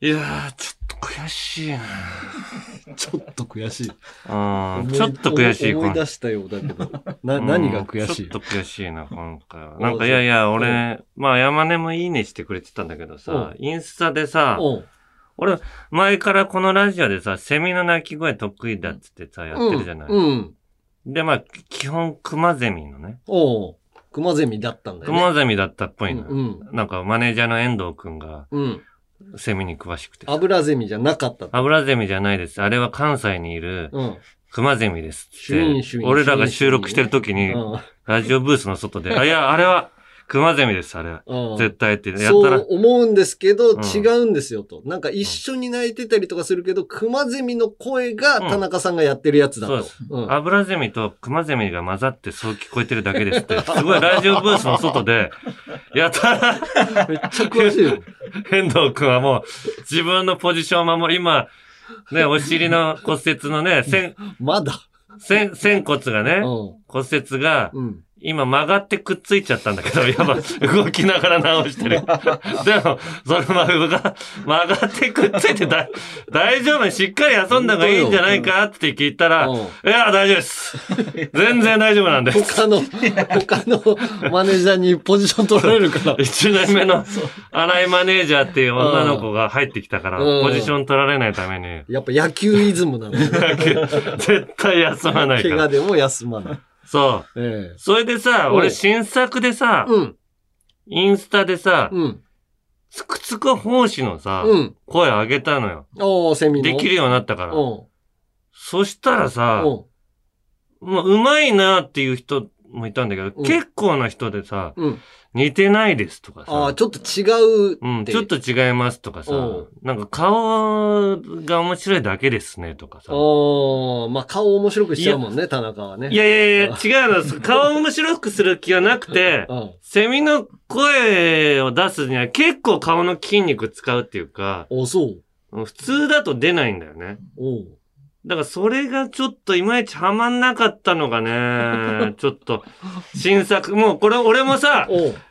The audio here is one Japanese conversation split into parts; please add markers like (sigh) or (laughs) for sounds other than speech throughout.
いやー、ちょっと悔しいな。(laughs) ちょっと悔しい。うん、ちょっと悔しい。思いこ出したようだけど。(laughs) な、の何が悔しい？うんちょっと悔しいな、今回は。おなんか、いやいや、俺、まあ、山根もいいねしてくれてたんだけどさ、インスタでさ、俺、前からこのラジオでさ、セミの鳴き声得意だっつってさ、やってるじゃない。うん。うんで、まあ、基本、クマゼミのね。おうクマゼミだったんだクよね。マゼミだったっぽいの。うん。なんか、マネージャーの遠藤くんが、うん。セミに詳しくて。アブラゼミじゃなかったと。アブラゼミじゃないです。あれは関西にいるうん。クマゼミですシュインってシュイン俺らが収録してる時に、うんラジオブースの外で、あ、いや、あれは、クマゼミです、あれは。うん絶対って。やったそうら、思うんですけど、うん違うんですよと。なんか一緒に泣いてたりとかするけど、クマゼミの声が田中さんがやってるやつだとそうです。うんアブラゼミとクマゼミが混ざってそう聞こえてるだけですって、すごいラジオブースの外で、やたら、めっちゃ詳しいよ。(laughs) 遠藤くんはもう自分のポジションを守り、今、ね、お尻の骨折のね、仙、(laughs) まだ。仙、仙骨がね、うん。骨折が、うん。今曲がってくっついちゃったんだけど、(laughs) やば、動きながら直してる。(laughs) でも、その曲が、曲がってくっついてだ、大丈夫？しっかり休んだ方がいいんじゃないか？って聞いたら、うんいや、大丈夫です。全然大丈夫なんで。他の、他のマネージャーにポジション取られるから。(laughs) 一年目の新井マネージャーっていう女の子が入ってきたから、うんポジション取られないために、やっぱ野球イズムなんだよね。絶対休まないから。怪我でも休まない。そう。えそれでさ、うん俺新作でさえ。、うん。インスタでさ、うん。つくつく奉仕のさ、うん。声上げたのよ。おー、セミの。できるようになったから。うん。そしたらさ、うん。もううまいなっていう人もいたんだけど、うん結構な人でさ、うん。似てないですとかさ、ああ、ちょっと違ううん、って。ちょっと違いますとかさうん、なんか顔が面白いだけですねとかさ。ああ、まあ顔面白くしちゃうもんね、田中はね。いやいやいや、違うの。(laughs) 顔面白くする気はなくてう、ん。セミの声を出すには結構顔の筋肉使うっていうか、お、そう。普通だと出ないんだよね。おう。だからそれがちょっといまいちハマんなかったのがね、(laughs) ちょっと新作、もうこれ俺もさ。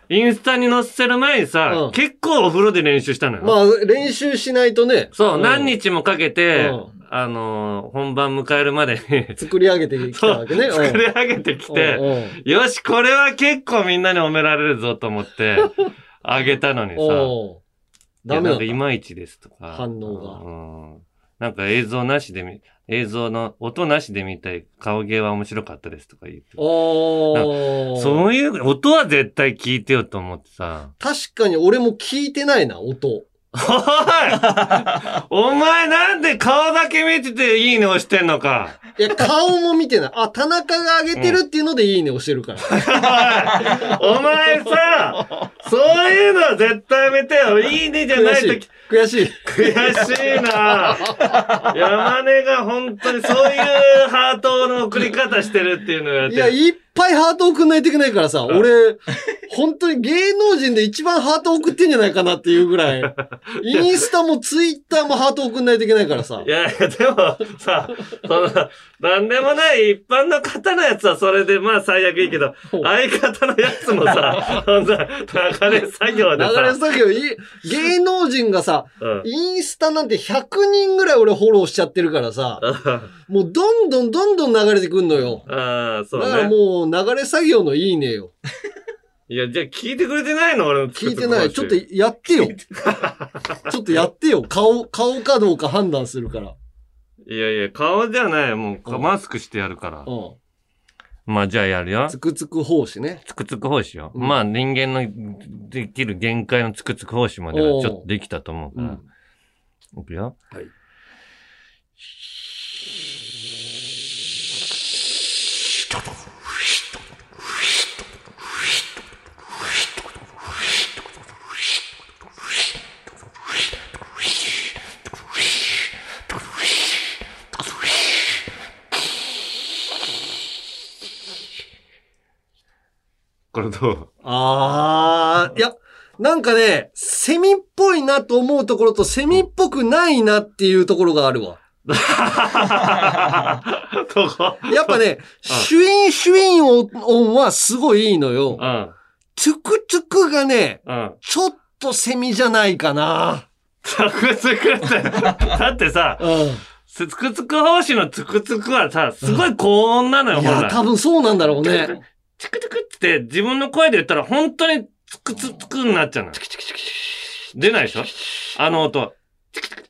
インスタに載せる前にさ、うん結構お風呂で練習したのよ。まあ、練習しないとね。そう、ん何日もかけて、うんあのー本番迎えるまでに作り上げてきたわけね。作り上げてきて、て、よし、これは結構みんなに褒められるぞと思って、(laughs) あげたのにさ、おうダメなんかいまいちですとか。反応がうん。なんか映像なしで見、映像の音なしで見たい顔芸は面白かったですとか言って。おーそういう、音は絶対聞いてよと思ってさ。確かに俺も聞いてないな、音。おい (laughs) お前なんで顔だけ見てていいね押してんのか。いや、顔も見てない。あ、田中が上げてるっていうのでいいね押してるから。(laughs) お前さ、そういうのは絶対やめてよ。いいねじゃないとき。悔しい。悔しいな。(laughs) 山根が本当にそういうハートの送り方してるっていうのをやっていや、いっぱいハート送んないといけないからさ、ん。俺、本当に芸能人で一番ハート送ってんじゃないかなっていうぐらい、(laughs) インスタもツイッターもハート送んないといけないからさ。い。やいや、でもさ、その、なんでもない一般の方のやつはそれでまあ最悪いいけど、相方のやつもさ、そんな流れ作業でさ、流れ作業、い芸能人がさ、うんインスタなんて100人ぐらい俺フォローしちゃってるからさ、(laughs) もうどんどんどんどん流れてくんのよ。ああ、そうだからね。もう流れ作業のいいねよ。(laughs) いや、じゃあ聞いてくれてないの？俺の聞いてない。ちょっとやってよ。(laughs) ちょっとやってよ。顔、顔かどうか判断するから。いやいや、顔じゃない。もう、うんマスクしてやるから。うん。まあ、じゃあやるよ。つくつく奉仕ね。つくつく奉仕よ。うんまあ、人間のできる限界のつくつく奉仕まではちょっとできたと思うから。うん。いくよ。はい。これどうあー、いや、なんかね、セミっぽいなと思うところとセミっぽくないなっていうところがあるわ。(laughs) どこやっぱね、シュインシュイン音はすごいいいのよ。うん。トゥクトゥクがね、うん。ちょっとセミじゃないかな。つくつくって。(laughs) だってさ、うん。つくつく奉仕のつくつくはさ、すごい高音なのよ、いや。多分そうなんだろうね。チクチクって自分の声で言ったら本当につくつくになっちゃうのチクチクチク。出ないでしょあの音。チクチク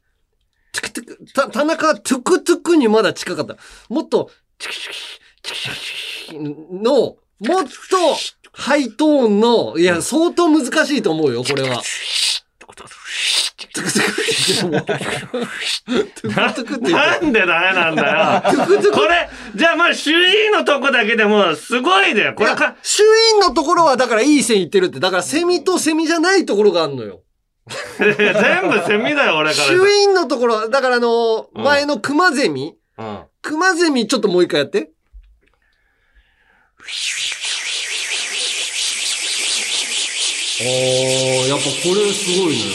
チクチク、た、田中はトゥクトゥクにまだ近かった。もっと、チクチクチクチクチクの、もっと、ハイトーンの、いや、相当難しいと思うよ、これは。トゥクトゥクって言っても、トゥクトゥクって言ってなんでダメなんだよ。これ、じゃあまあ、周囲のとこだけでもすごいだよ。これか、衆院のところはだからいい線いってるって。だからセミとセミじゃないところがあるのよ。全部セミだよ、俺から。衆院のところ、だからあの、前のクマゼミうん。クマゼミちょっともう一回やって。おー、やっぱこれすごいのよ。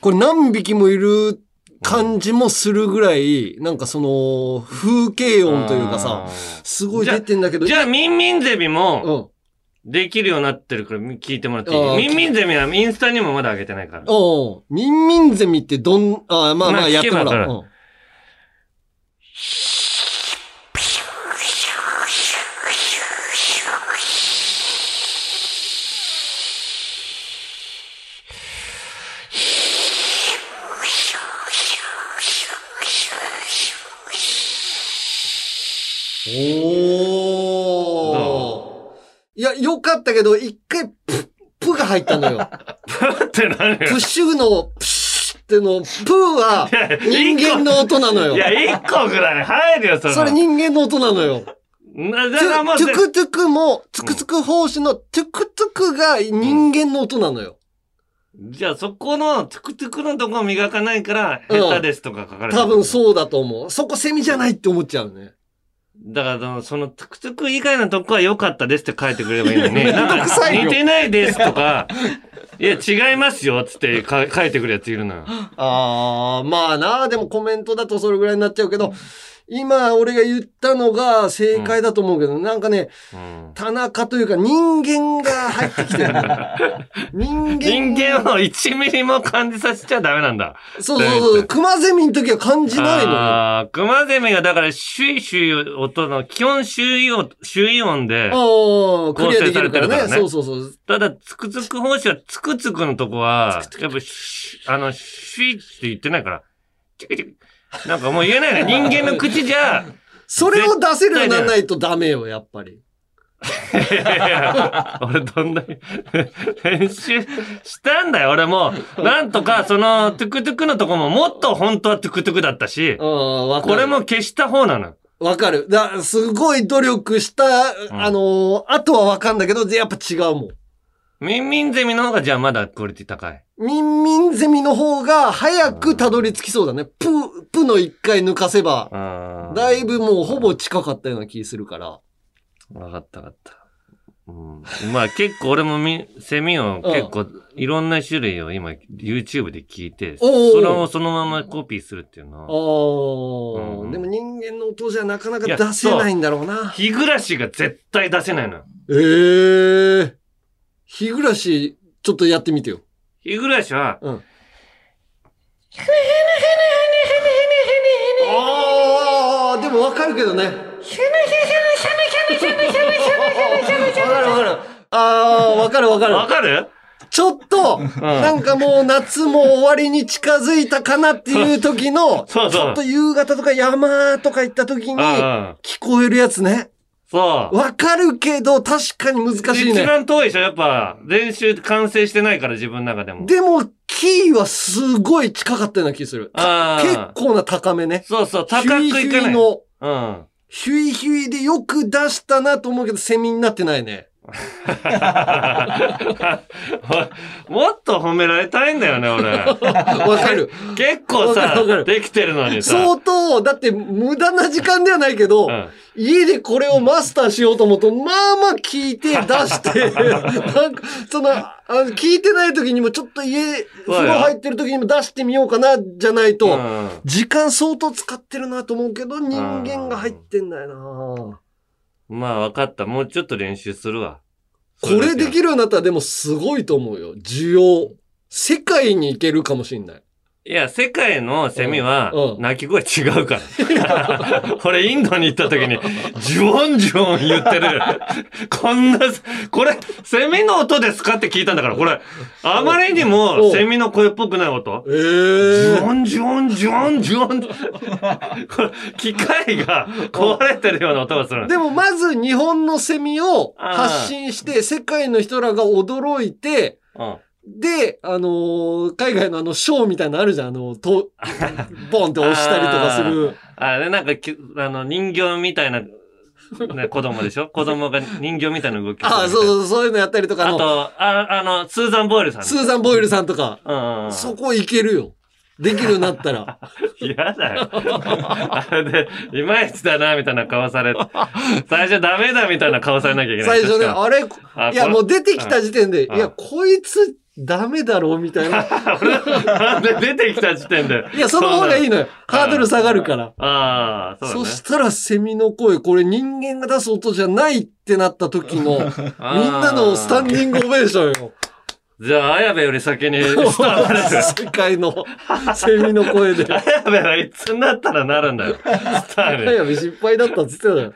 これ何匹もいる感じもするぐらい、なんかその、風景音というかさ、すごい出てんだけど。じゃあ、ミンミンゼミも、うん。できるようになってるから聞いてもらっていいミンミンゼミはインスタにもまだ上げてないから。おうミンミンゼミってどん、あまあままああやってもらるう。うんいや、よかったけど、一回、プ、プが入ったのよ。(laughs) って何プッシュの、プシュっての、プーはや人間の音なのよい。や、一個ぐらい入るよ、それ。それ人間の音なのよ。な、だトからもうゥ、トゥクトゥクも、トゥクトゥク奉仕のトゥクトゥクが人間の音なのよ。じゃあそこのトゥクトゥクのとこ磨かないから、うん下手ですとか書かれてる。多分そうだと思う。そこセミじゃないって思っちゃうね。だから、その、トゥクトゥク以外のとこは良かったですって書いてくれればいいのに、(laughs) なんか似てないですとか、(laughs) いや、違いますよ、つってか書いてくるやついるのよ。あー、まあな、でもコメントだとそれぐらいになっちゃうけど、今俺が言ったのが正解だと思うけど、なんかね、うん田中というか人間が入ってきてる。(laughs) 人間。人間を1ミリも感じさせちゃダメなんだ。そうそうそう。熊ゼミの時は感じないのよ。ああ、クマゼミがだから、シュイシュイ音の、基本周囲音、周囲音で、ああ、クリアできるからね。構成されてるからねそうそうそう。ただ、つくつく奉仕は、つくつくのとこは、やっぱ、しあの、シュイって言ってないから、チクチク。なんかもう言えないね。人間の口じゃ、(laughs) それを出せるようにならないとダメよ、やっぱり。いやいや俺どんなに (laughs) 練習したんだよ、俺も。なんとか、その、トゥクトゥクのとこももっと本当はトゥクトゥクだったし。これも消した方なの。わかる。だすごい努力した、あのーあとはわかんだけど、やっぱ違うもん。ミンミンゼミの方がじゃあまだクオリティ高い。ミンミンゼミの方が早くたどり着きそうだね。プ、プの一回抜かせば、だいぶもうほぼ近かったような気するから。わかったわかった。うん、まあ結構俺もみセミを結構いろんな種類を今 YouTube で聞いて、それをそのままコピーするっていうのあは。あ、うんでも人間の音じゃなかなか出せないんだろうな。日暮らしが絶対出せないのよ。ええ日暮らし、ちょっとやってみてよ。日暮らしは、うん。ああ、でもわかるけどね。わかるわかる。ああ、わかるわかる。わかるちょっと、なんかもう夏も終わりに近づいたかなっていう時の、そうそうちょっと夕方とか山とか行った時に。聞こえるやつね。そう。わかるけど確かに難しい一ね。番遠いでしょやっぱ、練習完成してないから自分の中でも。でも、キーはすごい近かったような気する。あ結あ。構な高めね。そうそう、高くいヒュイヒかない。ュイの、うん。ヒュイヒュイでよく出したなと思うけど、セミになってないね。(laughs) もっと褒められたいんだよね、俺。(laughs) わかる。結構さできてるのにさ。相当、だって無駄な時間ではないけど、うん家でこれをマスターしようと思うと、まあまあ聞いて出して、(laughs) なんか、その、あの聞いてない時にもちょっと家、風呂入ってる時にも出してみようかな、じゃないと、うん時間相当使ってるなと思うけど、人間が入ってんだよなまあ、わかった。もうちょっと練習するわ。これできるようになったらでもすごいと思うよ。需要。世界に行けるかもしんない。いや、世界のセミはうんう、ん鳴き声違うから。(laughs) 俺、インドに行った時に、ジュオンジュオン言ってる。こんな、これ、セミの音ですかって聞いたんだから、これ、あまりにうもんセミの声っぽくない音。えジえュオンジュオンジュオンジュオン。これ、機械が壊れてるような音がする。でもまず日本のセミを発信して、世界の人らが驚いて、うんで、あのー海外のあの、ショーみたいなのあるじゃん。あの、と、ボンって押したりとかする。あれ、なんかき、あの、人形みたいな、ね、子供でしょ？(laughs) 子供が人形みたいな動きああ、そうそう、そういうのやったりとか、あと、ああの、スーザン・ボイルさん。スーザン・ボイルさんとか、うんうん。そこ行けるよ。できるようになったら。(laughs) 嫌だよ。あれで、いまいちだな、みたいな顔され、最初ダメだ、みたいな顔されなきゃいけない。最初ね、あれ、あいや、もう出てきた時点で、いうんや、こいつ、ダメだろう、みたいな。(laughs) 俺で出てきた時点で。いや、その方がいいの。のよ。ハードル下がるから。ああ、そうだね。そしたらセミの声、これ人間が出す音じゃないってなった時の、みんなのスタンディングオベーションよ。じゃあ、綾部より先に (laughs) スタートです。世界のセミの声で。綾部はいつになったらなるんだよ。スターに。早部失敗だったっつってた (laughs) よ。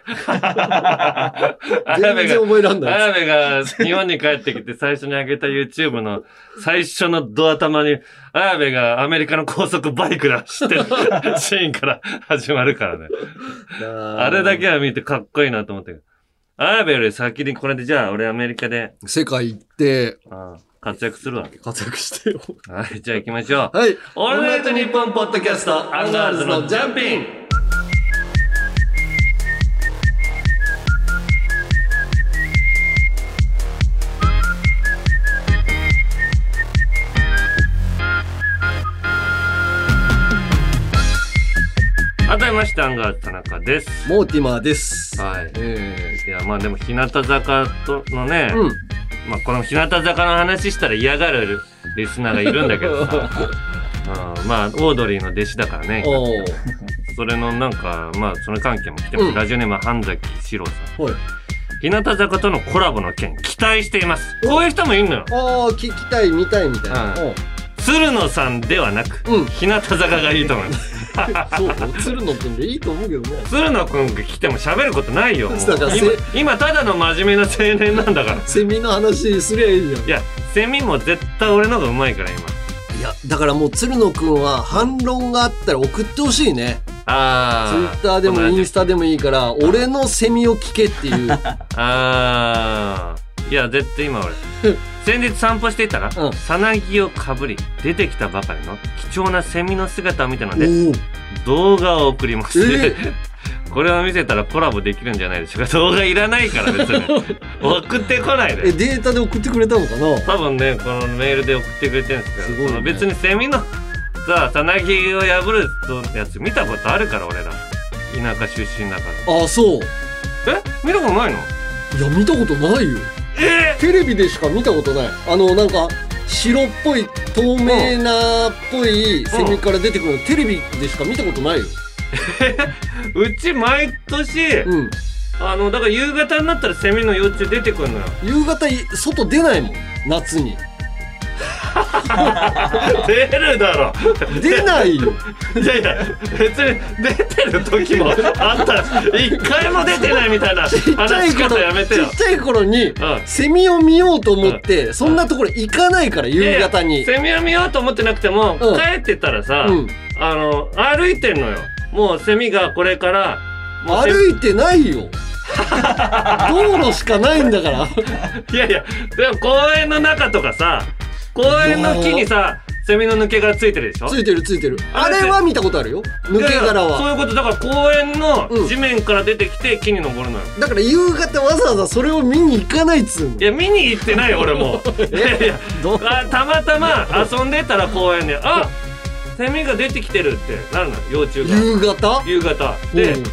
全然覚えらんが、ない。綾部が日本に帰ってきて最初に上げた YouTube の最初のド頭に、綾部がアメリカの高速バイクで走ってる (laughs) シーンから始まるからね。あれだけは見てかっこいいなと思って。綾部より先にこれでじゃあ俺アメリカで世界行ってああ活躍するわ。活躍してよ。はい、じゃあ行きましょう。はい。オールナイトニッポンポッドキャスト、アンガールズのジャンピン改めまして、アンガールズ田中です。モーティマーです。はい。えいや、まあでも、日向坂とのね、えうん。まあこの日向坂の話したら嫌がるリスナーがいるんだけどさ、(laughs) うん、まあ、オードリーの弟子だからね。それのなんか、まあ、その関係も来てます。うんラジオネームは半崎史郎さん。はい。日向坂とのコラボの件、期待しています。こういう人もいるのよ。ああ、聞きたい、見たいみたいな。うん鶴野さんではなく、うん日向坂がいいと思います。(laughs) そう、鶴野くんでいいと思うけどね。鶴野くんが来ても喋ることないよ。(laughs) 今、今ただの真面目な青年なんだから。(laughs) セミの話すりゃいいじゃん。いや、セミも絶対俺の方がうまいから、今。いや、だからもう鶴野くんは反論があったら送ってほしいね。あー。ツイッターでもインスタ。タでもいいから、俺のセミを聞けっていう。あー。いや、絶対今俺。先日散歩していたら、うんさなぎをかぶり、出てきたばかりの貴重なセミの姿を見たので、動画を送ります。え (laughs) これを見せたらコラボできるんじゃないでしょうか。動画いらないから別に。(laughs) 送ってこないえ、で。データで送ってくれたのかな？多分ね、このメールで送ってくれてるんですけど、すごいねその別にセミのさ、さなぎを破るやつ見たことあるから、俺ら。田舎出身だから。ああ、そう。え？見たことないの？いや、見たことないよ。えテレビでしか見たことない。あの、なんか、白っぽい、透明なっぽいセミから出てくるの、テレビでしか見たことないよ。うち毎年、うん。あの、だから夕方になったらセミの幼虫出てくるのよ。夕方い、外出ないもん。夏に。(laughs) 出るだろ。出ないよ。いやいや、別に出てる時もあったら、一回も出てないみたいなちっちゃい話し頃、方やめてよちっ。ちゃい頃に、うんセミを見ようと思って、そんなところ行かないから、夕方に。セミを見ようと思ってなくても、うん帰ってたらさ、うん。あの、歩いてんのよ。もうセミがこれから、歩いてないよ。道路しかないんだから。(laughs) いやいや、でも公園の中とかさ、公園の木にさ、セミの抜け殻ついてるでしょ？ついてるついてる。あれは見たことあるよ。抜け殻いやいやそうは。いうこと、だから公園のうん地面から出てきて木に登るのよ。だから夕方わざわざそれを見に行かないっつうのい。や、見に行ってないよ、俺も。(laughs) いやいや、たまたま遊んでたら公園で、あセミが出てきてるってなるのよ、幼虫が。夕方？夕方。で、うん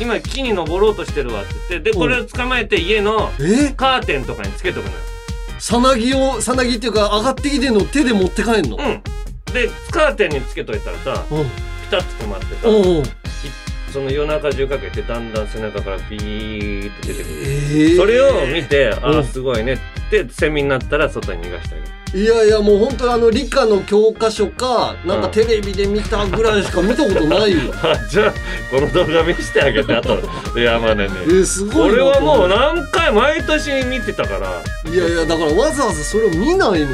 今木に登ろうとしてるわって言って、で、これを捕まえて家のえ？カーテンとかにつけとくのよ。さなぎを、さなぎっていうか上がってきてんの手で持って帰んの？うん。で、カーテンにつけといたらさ、うん。ピタッと止まってさ、うんうん。その夜中中かけてだんだん背中からビーッと出てくる、ええそれを見てああうんすごいねってセミになったら外に逃がしてあげるいやいやもう本当にあの理科の教科書かなんかテレビで見たぐらいしか見たことないよ。あ (laughs) じゃあこの動画見せてあげてあと山根えにー、すごいな俺はもうな何回毎年見てたから。いやいやだからわざわざそれを見ないのよ。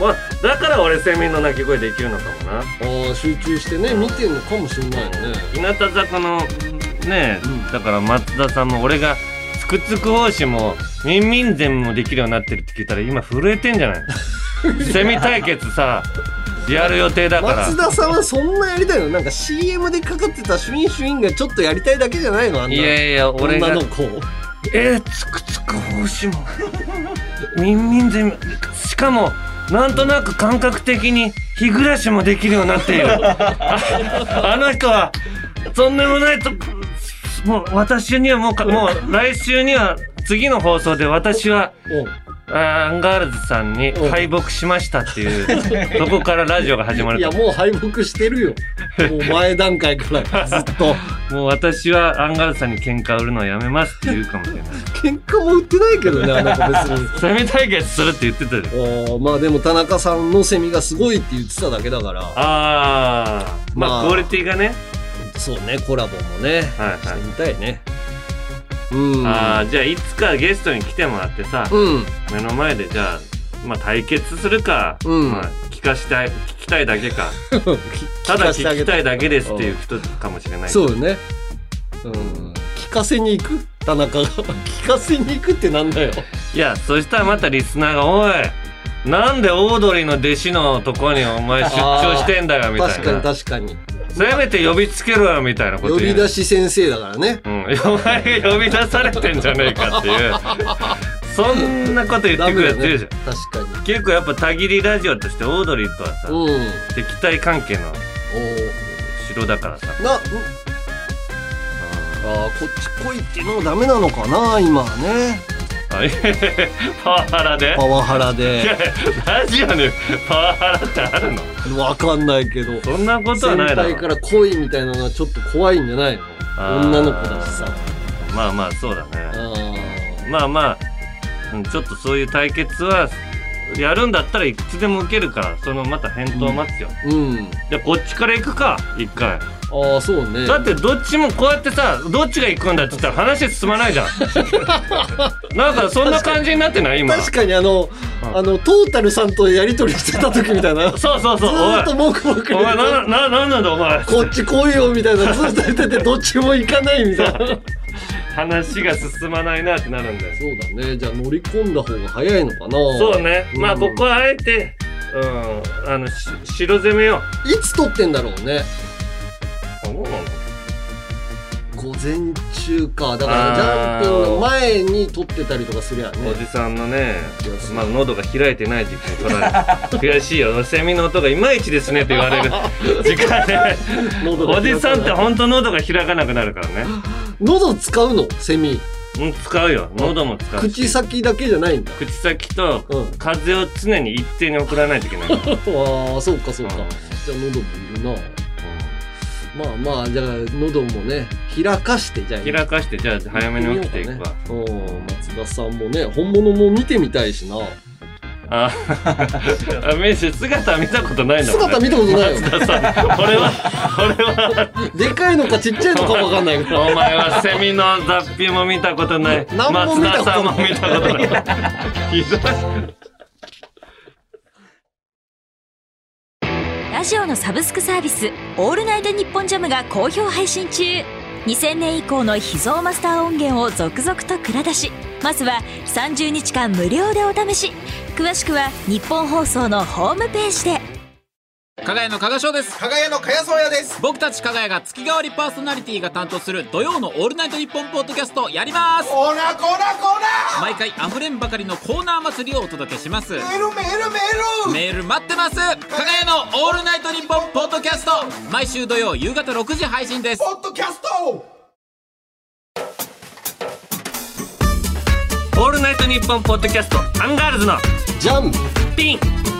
まあだから俺セミの鳴き声できるのかもな。ああ集中してね見てんのかもしれないよね。日向坂のね、うん。だから松田さんも俺がつくつく奉仕もミンミンゼンもできるようになってるって聞いたら今震えてんじゃない？(laughs) セミ対決さやる予定だから。松田さんはそんなやりたいの？なんか CM でかかってたシュインシュインがちょっとやりたいだけじゃないの？あんないやいや俺が。女の子えー、つくつくボウシも。ミンミンゼミしかもなんとなく感覚的にヒグラシもできるようになっている。ああの人はとんでもないともう私にはもうかもう来週には次の放送で私はアンガールズさんに敗北しましたっていう (laughs) そこからラジオが始まると。いやもう敗北してるよ。もう前段階からずっと。(laughs) もう私はアンガールズさんに喧嘩売るのをやめますって言うかもしれない。(laughs) 喧嘩も売ってないけどねあの子別に。セミ対決するって言ってたよ。まあでも田中さんのセミがすごいって言ってただけだから。ああままああ。クオリティがねそうねコラボもねはいはい。してみたいね。うん。ああじゃあいつかゲストに来てもらってさ、うん。目の前でじゃあまあ対決するか、うん。まあ聞かしたい聞きたいだけか。(laughs) ただ聞きたいだけですっていう人かもしれない。そうよね。うん。聞かせに行く？田中が。(laughs) 聞かせに行くってなんだよ。いやそしたらまたリスナーが「おいなんでオードリーの弟子のとこにお前出張してんだよ」みたい確かにな確かに。せめて呼びつけろよみたいなこと呼び出し先生だからね。うん、お前が呼び出されてんじゃねえかっていう。(laughs) そんなこと言ってくるやついるじゃん、確かに。結構やっぱたぎりラジオとしてオードリーとはさ、うん。お敵対関係のー。城だからさ。な、ん？あーこっち来いっていうのもダメなのかな今はねパワハラで？パワハラいでやラジオにパワハラってあるの？わかんないけど。そんなことは先ないだろ。輩から来いみたいなのはちょっと怖いんじゃないの？女の子だしさ。まあまあそうだね。あまあまあうんちょっとそういう対決はやるんだったらいつでも受けるからそのまた返答を待つよ、ーうん。じゃあこっちから行くか一回ああそうね。だってどっちもこうやってさどっちが行くんだって言ったら話進まないじゃん。(laughs) なんかそんな感じになってない今。確かにあの、うん。あのトータルさんとやり取りしてた時みたいな。ずそうそうそう。おいーっと文句ばっかりお前なななんなんだお前。こっち来いよみたいな。ずっと言っててどっちも行かないみたいな。そ (laughs) う話が進まないなってなるんだよ。だね。じゃあ乗り込んだ方が早いのかな。そうね、まあうんここはあえてうん。あのし白攻めよいつ撮ってんだろうねそうなの午前中か。だからジャンピンの前に撮ってたりとかすりゃね。おじさんのねまあ喉が開いてない時期に取られる (laughs) 悔しいよ。セミの音がいまいちですねって言われる。(laughs) 時間で。おじさんって本当喉が開かなくなるからね。喉使うの？セミ。うん使うよ。喉も使うし。口先だけじゃないんだ。口先とうん。風を常に一定に送らないといけない、(laughs) ああそうかそうか、うん。じゃあ喉もいるなまあまあじゃあ喉もね開かしてじゃあ。開かしてじゃあ早めに起きていくわ、うん松田さんもね本物も見てみたいしな。あ (laughs) あメイシ姿見たことないんだね。姿見たことないよ松田さん俺は (laughs) 俺は。でかいのかちっちゃいのかわかんないけどお前はセミの雑費も見たことない。松田さんも見たことない。ひどいラジオのサブスクサービス「オールナイトニッポンジャム」が好評配信中。2000年以降の秘蔵マスター音源を続々と蔵出しまずは30日間無料でお試し。詳しくは日本放送のホームページで。加賀屋の加賀翔です。加賀屋のかやそうやです。僕たち加賀屋が月替わりパーソナリティが担当する土曜の「オールナイトニッポン」ポッドキャストやります。こらこらこら毎回あふれんばかりのコーナー祭りをお届けします。メールメールメール。メール待ってます。加賀屋の「オールナイトニッポン」ポッドキャスト。毎週土曜夕方6時配信です。ポッドキャスト。オールナイトニッポンポッドキャストアンガールズのジャン。ピン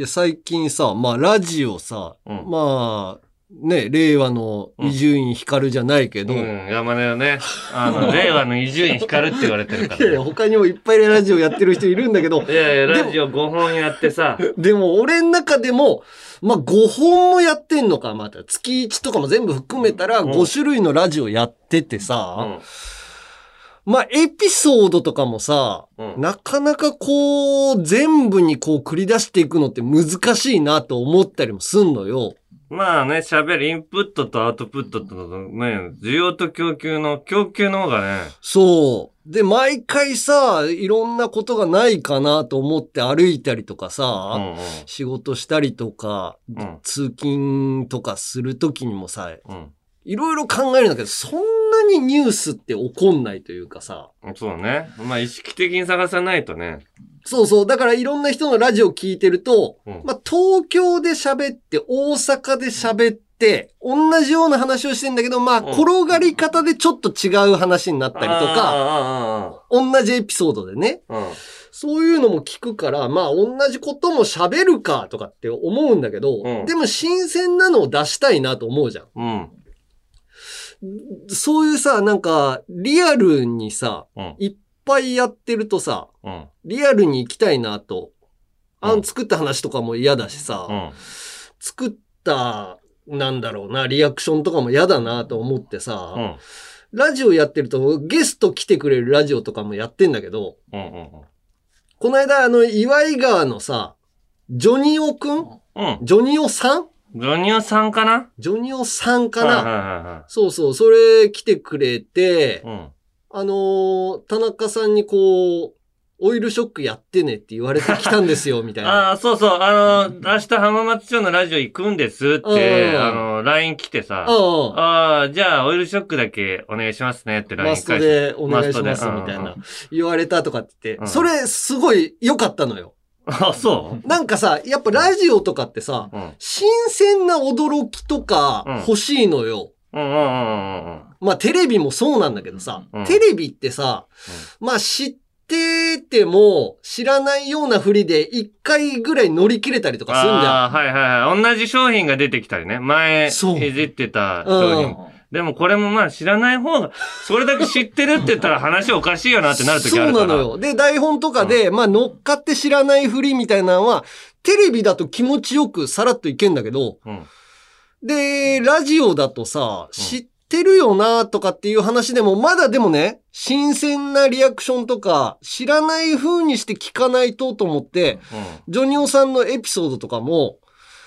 や、最近さ、まあ、ラジオさ、うん。まあ、ね、令和の伊集院光じゃないけど、うん、山根よね。あの、(laughs) 令和の伊集院光って言われてるかいやいや、ら、ね。他にもいっぱいラジオやってる人いるんだけど、(laughs) いやいや、ラジオ5本やってさ、でも俺の中でも、まあ5本もやってんのか、また。月1とかも全部含めたらうん。5種類のラジオやっててうさ、ん。まあエピソードとかもさ、うんなかなかこう全部にこう繰り出していくのって難しいなと思ったりもすんのよ。まあね、喋るインプットとアウトプットとね、需要と供給の、供給の方がね、そう。で、毎回さ、いろんなことがないかなと思って歩いたりとかうさ、んうん。仕事したりとか、うん通勤とかするときにもさ、うん。いろいろ考えるんだけど、そんなにニュースって起こんないというかさ。そうね。まあ意識的に探さないとね。そうそう。だからいろんな人のラジオ聞いてると、うんまあ東京で喋って、大阪で喋って、同じような話をしてんだけど、まあうん転がり方でちょっと違う話になったりとか、か。同じエピソードでね。うん。そういうのも聞くから、まあ同じことも喋るかとかって思うんだけど、うんでも新鮮なのを出したいなと思うじゃん。うん。そういうさ、なんか、リアルにさ、うん。いっぱいやってるとさ、うん。リアルに行きたいなと。あうんん、作った話とかも嫌だしさ、うん。作った、なんだろうな、リアクションとかも嫌だなと思ってさ、うん。ラジオやってるとゲスト来てくれるラジオとかもやってんだけど、うん。うん。この間あの、岩井川のさ、ジョニオくん？うん。ジョニオさん？ジョニオさんかな？ジョニオさんかな、はいはそうそう、それ来てくれて。うん。あのー田中さんにこう、オイルショックやってねって言われてきたんですよ、(laughs) みたいな。ああ、そうそう。あの、明日浜松町のラジオ行くんですって、うんあの、LINE 来てさ、うん。ああ、じゃあ、オイルショックだけお願いしますねってマ LINE スト。でお願いします、みたいな。言われたとかって言って、うんそれすごい良かったのよ。あ、そなんかさ、やっぱラジオとかってさ、ううん。新鮮な驚きとかうん欲しいのよ。うんうんうんうんうん。まあテレビもそうなんだけどさ、うんテレビってさ、まあ知ってても知らないようなふりで一回ぐらい乗り切れたりとかするんじゃん。はいはいはい。同じ商品が出てきたりね。前、いそうじってた商品。でもこれもまあ知らない方が、それだけ知ってるって言ったら話おかしいよなってなる時あるから。そうなのよ。で、台本とかで、まあ乗っかって知らないふりみたいなのは、テレビだと気持ちよくさらっといけんだけど、うん。で、ラジオだとさ、知ってるよなとかっていう話でも、まだでもね、新鮮なリアクションとか、知らない風にして聞かないとと思って、ジョニオさんのエピソードとかも、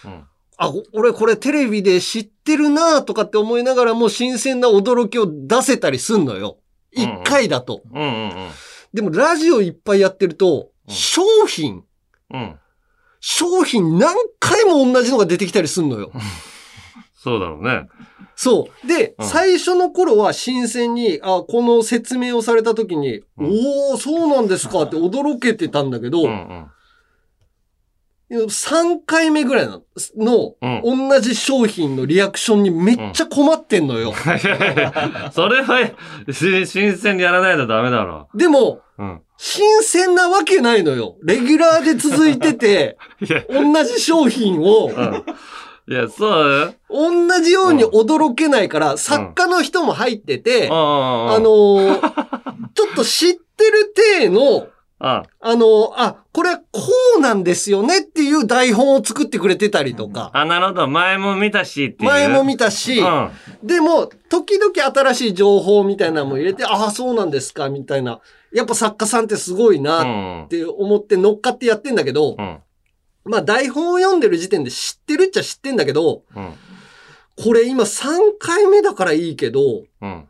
うん。うん。あ、お俺これテレビで知ってるなとかって思いながらも新鮮な驚きを出せたりすんのよ。一うん回だと。うんうんでもラジオいっぱいやってると、うん商品。商品何回も同じのが出てきたりすんのよ。そうだろうね。そう。で、うん最初の頃は新鮮に、あ、この説明をされた時に、うんおー、そうなんですかって驚けてたんだけど、うんうん。3回目ぐらいの、の、うん。同じ商品のリアクションにめっちゃ困ってんのよ。(laughs) それは、し新鮮にやらないとダメだろ。でも、うん。新鮮なわけないのよ。レギュラーで続いてて、(laughs) 同じ商品を、うん。いや、そう。同じように驚けないから、作家の人も入ってて、ああのーちょっと知ってる体の、あ、あのーあ、これこうなんですよねっていう台本を作ってくれてたりとか、あ、なるほど。前も見たしっていう。前も見たし、うん。でも、時々新しい情報みたいなのも入れて、ああ、そうなんですか、みたいな。やっぱ作家さんってすごいなうんっ。て思って乗っかってやってんだけど、うん。まあ台本を読んでる時点で知ってるっちゃ知ってんだけど、うん。これ今3回目だからいいけど、うん。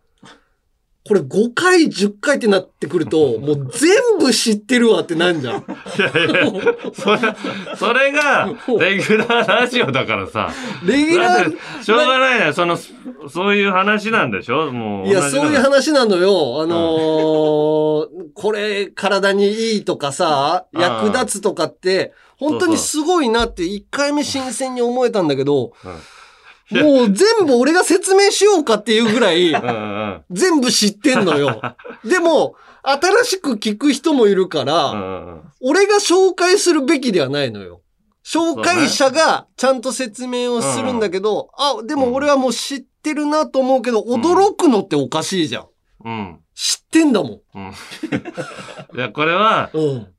これ5回、10回ってなってくると、(laughs) もう全部知ってるわってなんじゃん。いやいや、それ、(laughs) それが、(laughs) レギュラーラジオだからさ。レギュラー、しょうがないね。その、そういう話なんでしょ？もう。いや、そういう話なのよ。あのーこれ体にいいとかさ、うん役立つとかって、本当にすごいなって1回目新鮮に思えたんだけど、(laughs) もう全部俺が説明しようかっていうぐらい、全部知ってんのよ。(laughs) でも、新しく聞く人もいるから。俺が紹介するべきではないのよ。紹介者がちゃんと説明をするんだけど、あ、でも俺はもう知ってるなと思うけど、驚くのっておかしいじゃん。うん。知ってんだもうん。(laughs) いや、これは。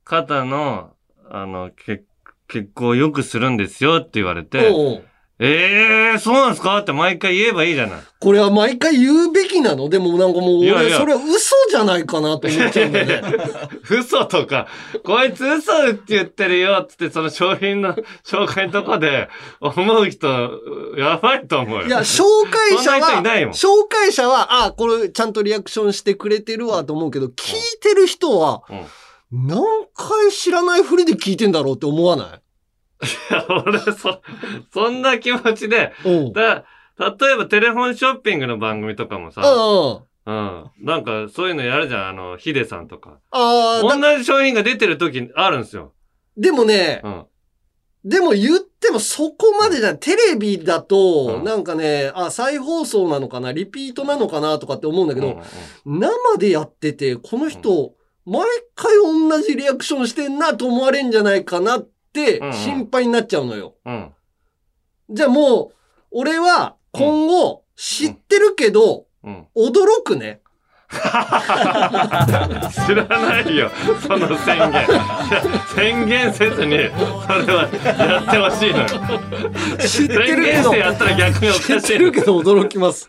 肩の、あの、血、血行を良くするんですよって言われて、うんええー、そうなんですか？って毎回言えばいいじゃない。これは毎回言うべきなの？でもなんかもう俺、それは嘘じゃないかなと思っちゃうんだよね。(laughs) 嘘とか、こいつ嘘って言ってるよって、その商品の (laughs) 紹介のとこで思う人、やばいと思うよ。いや、紹介者は、紹介者は、あ、これちゃんとリアクションしてくれてるわと思うけど、聞いてる人は、うん。何回知らないふりで聞いてんだろうって思わない？(laughs) 俺、そ、そんな気持ちで、うん。だ、例えばテレフォンショッピングの番組とかもさ、うんうん。うん。なんかそういうのやるじゃん、あの、ヒデさんとか。ああ、だ同じ商品が出てる時あるんですよ。でもね、うん。でも言ってもそこまでじゃない。テレビだと、うんなんかね、あ、再放送なのかな、リピートなのかなとかって思うんだけど、うんうん生でやってて、この人、毎回同じリアクションしてんなと思われんじゃないかなってうんうん心配になっちゃうのよ。うん。じゃあもう、俺は今後知ってるけど、うん。驚くね。知らないよ、その宣言。宣言せずに、それはやってほしいのよ。知って宣るけどやったら逆にお知っかしているけど驚きます。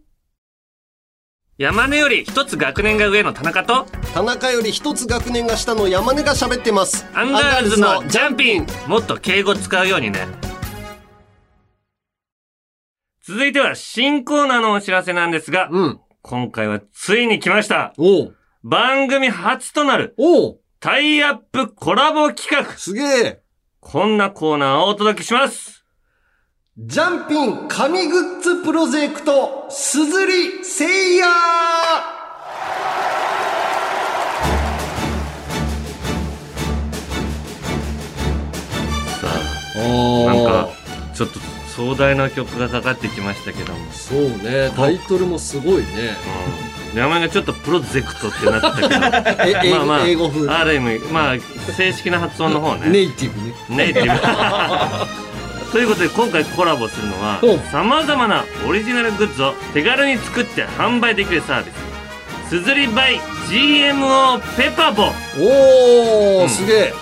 山根より一つ学年が上の田中と、田中より一つ学年が下の山根が喋ってます。アンガールズのジャンピンもっと敬語使うようにね。続いては新コーナーのお知らせなんですが、うん。今回はついに来ました。番組初となる。タイアップコラボ企画。すげえ。こんなコーナーをお届けします。ジャンピン神グッズプロジェクト、すずりせいやさあ、ーなんか、ちょっと壮大な曲がかかってきましたけども。そうね、タイトルもすごいね。うん。山根がちょっとプロジェクトってなったけど。(laughs) まあまあ、英語風。ある意味、まあ、正式な発音の方ね。ネイティブね。ネイティブ。(laughs) ということで今回コラボするのはう。んさまざまなオリジナルグッズを手軽に作って販売できるサービス。すずり GMO ペパボ。おー、うん。すげえ。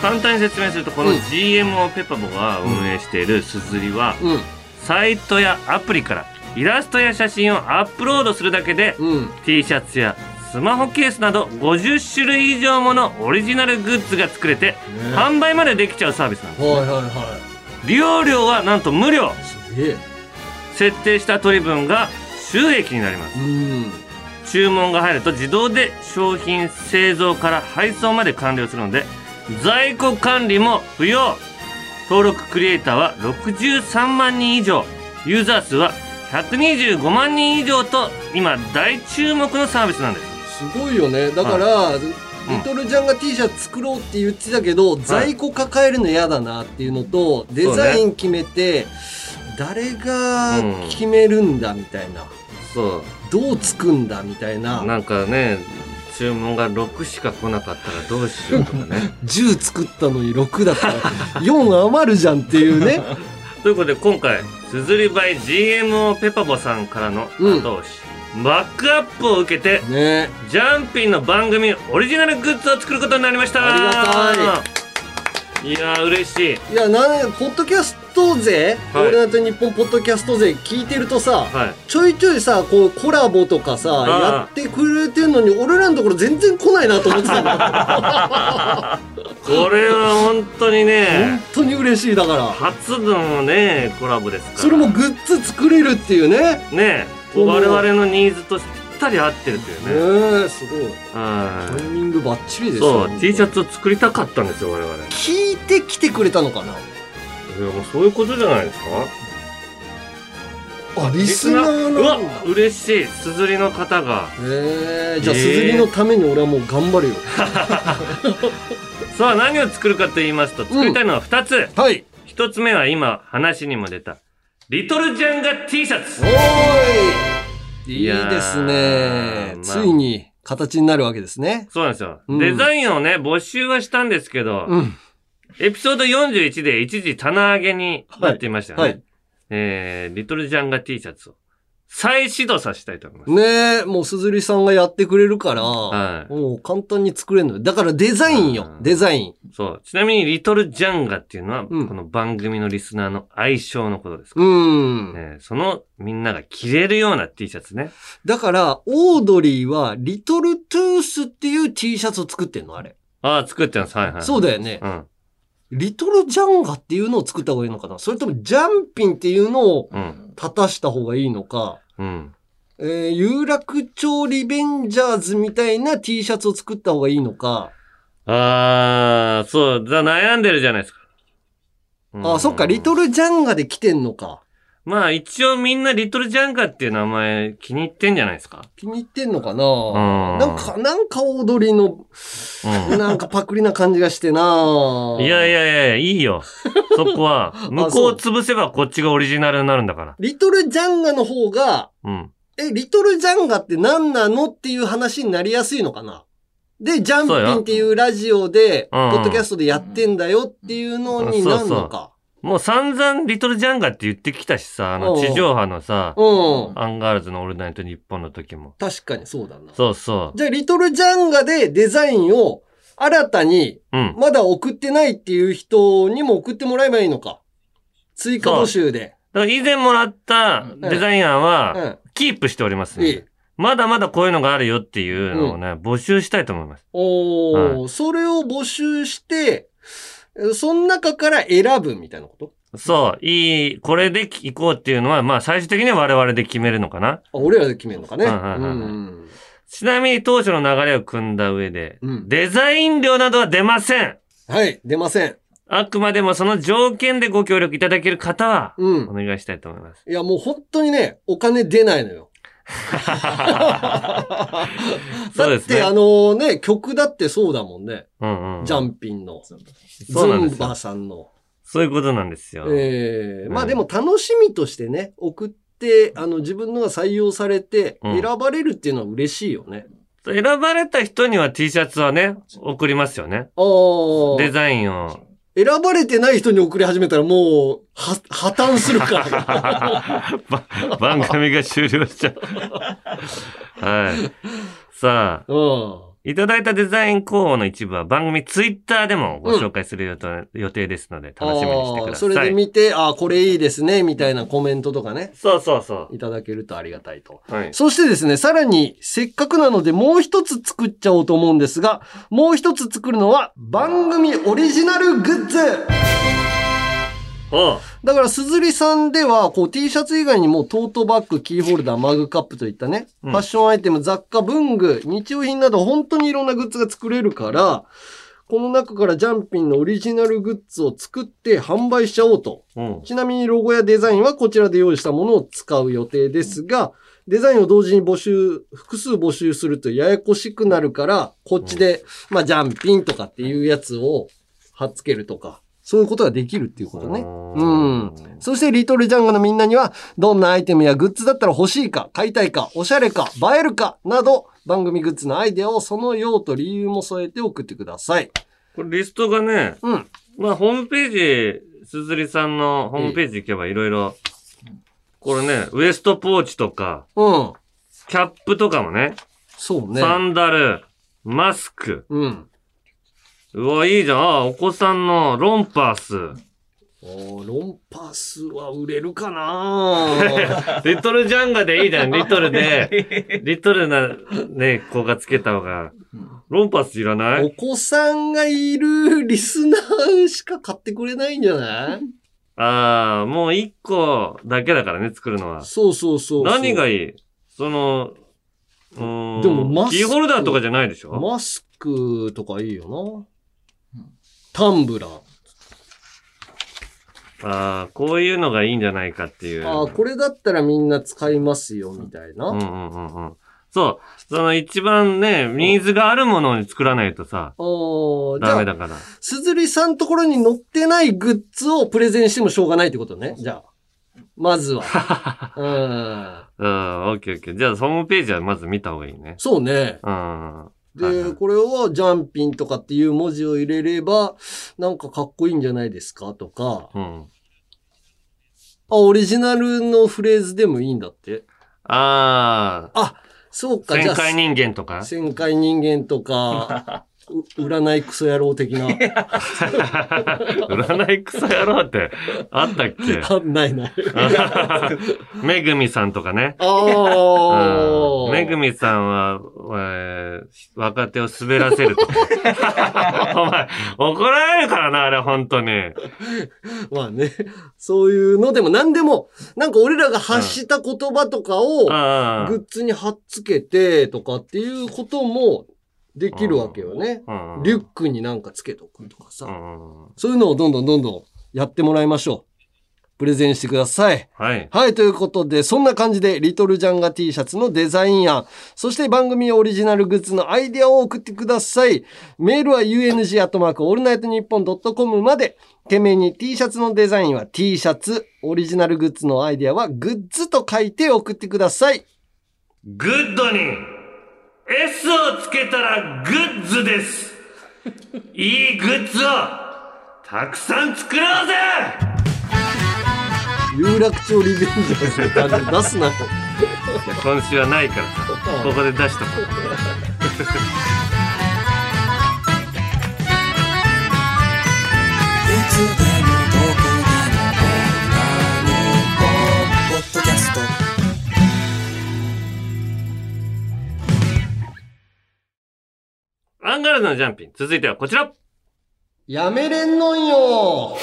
簡単に説明するとこのうん。GMO ペパボが運営しているすずりはうん、サイトやアプリからイラストや写真をアップロードするだけでうん。T シャツやスマホケースなど50種類以上ものオリジナルグッズが作れて販売までできちゃうサービスなんですはいはいは利用料はなんと無料。設定した取り分が収益になりますうん。注文が入ると自動で商品製造から配送まで完了するので在庫管理も不要登録クリエイターは63万人以上ユーザー数は125万人以上と今大注目のサービスなんですすごいよね。だから、リトルジャンが T シャツ作ろうって言ってたけど、在庫抱えるの嫌だなっていうのと、デザイン決めて、誰が決めるんだみたいな。そどうつくんだみたいな。なんかね注文が6しか来なかったらどうしようとかね。(laughs) 10作ったのに6だったら (laughs) 4余るじゃんっていうね。(laughs) ということで今回すずりバイ GMO ペパボさんからのうん後押し、バックアップを受けてね。ジャンピンの番組オリジナルグッズを作ることになりました。ありがい。やー嬉しい。いや、なんポッドキャスト勢、はい。オールナイトニッポンポッドキャスト勢聞いてるとさ、はい。ちょいちょいさ、こうコラボとかさ、あやってくれてんのに、俺らのところ全然来ないなと思ってたの。これは本当に本ね当に嬉しいだから。初のねコラボですから。それもグッズ作れるっていうね。ね我々のニーズとぴったり合ってるというねねえ、すごい。はタイミングバッチリいですよ。そう T シャツを作りたかったんですよ我々い聞いてきてくれたのかな？やもうそういうことじゃないですか？あ、リスナーうわ。嬉しい。すずりの方が。えー、じゃあ、えーすずりのために俺はもう頑張るよ。ささあ、何を作るかと言いますと、作りたいのは2つ。はい。1つ目は今、話にも出た、リトルジャンガ T シャツお。ーいいいですねまあついに形になるわけですね。そうなんですよ。うんデザインをね、募集はしたんですけど、うん。エピソード41で一時棚上げになっていましたよね。はいはいえー、リトルジャンガ T シャツを再始動させたいと思います。ねえ、もうすずりさんがやってくれるから、はいもう簡単に作れるのよ。だからデザインよう、んデザイン。そう。ちなみに、リトルジャンガっていうのは、うんこの番組のリスナーの愛称のことですかうら、ん。えーそのみんなが着れるような T シャツね。だから、オードリーは、リトルトゥースっていう T シャツを作ってんのあれ。ああ、作ってます。はいはい。そうだよね。うん。リトルジャンガっていうのを作った方がいいのかなそれともジャンピンっていうのをうん。立たした方がいいのかうん。えー有楽町リベンジャーズみたいな T シャツを作った方がいいのか。ああ、そう。だ悩んでるじゃないですか。うんあ、そっか、リトルジャンガで来てんのか。まあ一応みんなリトルジャンガっていう名前気に入ってんじゃないですか？気に入ってんのかな？うんなんか、なんか踊りの、うなんかパクリな感じがしてなん。いやいやいや、いいよ。そこは。(laughs) 向こうを潰せばこっちがオリジナルになるんだから。リトルジャンガの方が、うん。え、リトルジャンガって何なのっていう話になりやすいのかな？で、ジャンピンっていうラジオで、ポうんッドキャストでやってんだよっていうのになるのか。もう散々リトルジャンガって言ってきたしさ、あのうん地上波のさ、うん。アンガールズのオールナイトニッポンの時も。確かにそうだな。そうそじゃあ、リトルジャンガでデザインを新たにう。うん。まだ送ってないっていう人にも送ってもらえばいいのか。追加募集で。だから以前もらったデザイン案は、うん。キープしておりますいいね。。まだまだこういうのがあるよっていうのをね、募集したいと思います。おー、それを募集して、えその中から選ぶみたいなこと？そう、いい、これで行こうっていうのは、まあ最終的には我々で決めるのかな。あ、俺らで決めるのかね。ちなみに当初の流れを組んだ上で、うんデザイン料などは出ません。はい、出ません。あくまでもその条件でご協力いただける方は、うんお。願いしたいと思います。いや、もう本当にね、お金出ないのよ。(laughs) そうですねだってあのね、曲だってそうだもんね。うんうん。ジャンピンの。ズンバさんの。そういうことなんですよ。うんええまあでも楽しみとしてね、送って、あの自分のが採用されて、うん選ばれるっていうのは嬉しいよね。選ばれた人には T シャツはね、送りますよね。デザインを。選ばれてない人に送り始めたらもう、は、破綻するから。(laughs) ば番組が終了しちゃう。はい。さあ、うん。いただいたデザイン候補の一部は番組ツイッターでもご紹介する予定,、予定ですので、楽しみにしてください。それで見て、ああ、これいいですね、みたいなコメントとかね、そうそうそいただけるとありがたいと。う。はい。そしてですね、さらに、せっかくなのでもう一つ作っちゃおうと思うんですが、もう一つ作るのは、番組オリジナルグッズだから、すずりさんでは、こう、T シャツ以外にも、トートバッグ、キーホルダー、マグカップといったね、うんファッションアイテム、雑貨、文具、日用品など、本当にいろんなグッズが作れるから、この中からジャンピンのオリジナルグッズを作って販売しちゃおうと。うん。ちなみにロゴやデザインはこちらで用意したものを使う予定ですが、デザインを同時に募集、複数募集するとややこしくなるから、こっちで、まあ、ジャンピンとかっていうやつを貼っつけるとか、そういうことができるっていうことね。うん。そして、リトルジャンガのみんなには、どんなアイテムやグッズだったら欲しいか、買いたいか、おしゃれか、映えるか、など、番組グッズのアイデアをその用途理由も添えて送ってください。これリストがね、うん。まあホームページ、すずりさんのホームページ行けばいろいろ、これね、ウエストポーチとか、うん。キャップとかもね、そうね。サンダル、マスク。うん。うわ、いいじゃん。あ、お子さんのロンパース。おーロンパスは売れるかな (laughs) リトルジャンガでいいじゃん。リトルで。(laughs) リトルな、ね、子がつけた方が。ロンパースいらなおい子さんがいるリスナーしか買ってくれないんじゃない？ああ、もう一個だけだからね、作るのは。そうそうそうそう。何がいい？その、うーん。でもマスクキーホルダーとかじゃないでしょ？マスクとかいいよな。タンブラー。ああ、こういうのがいいんじゃないかっていう。ああ、これだったらみんな使いますよ、みたいな。うんうんうんうん。そう。その一番ね、ニーズがあるものに作らないとさ、おダメだから。すずりさんところに載ってないグッズをプレゼンしてもしょうがないってことね。じゃあ。まずは。(laughs) うん。うん、オッケーオッケー。じゃあ、ホームページはまず見た方がいいね。そうね。うん。はいで、はいこれをジャンピンとかっていう文字を入れれば、なんかかっこいいんじゃないですかとか、うん。あ、オリジナルのフレーズでもいいんだって。ああ、そうあ、か、じゃあ、旋回人間とか？旋回人間とか、(laughs) う占いクソ野郎的な。(laughs) 占いクソ野郎ってあったっけ？あ、ないない。(laughs) めぐみさんとかね。ああ。うんめぐみさんは、えー若手を滑らせるとか。(laughs) お前、怒られるからな、あれ、本当に。まあね。そういうのでも何でも、なんか俺らが発した言葉とかを、あグッズに貼っつけてとかっていうこともできるわけよね。あ。リュックになんかつけとくとかさ。うんそういうのをどんどんどんどんやってもらいましょう。プレゼンしてください。はい。はい、ということで、そんな感じで、リトルジャンガ T シャツのデザイン案、そして番組オリジナルグッズのアイデアを送ってください。メールは UNG アットマークオールナイトニッポンドットコムまで、件名に T シャツのデザインは T シャツ、オリジナルグッズのアイデアはグッズと書いて送ってください。グッドに S をつけたらグッズです。いいグッズをたくさん作ろうぜ有楽町リベンジャーズ出すなよ。今週はないからさ、ここで出しとこう。アンガールズのジャンピン。続いてはこちら。やめれんのんよ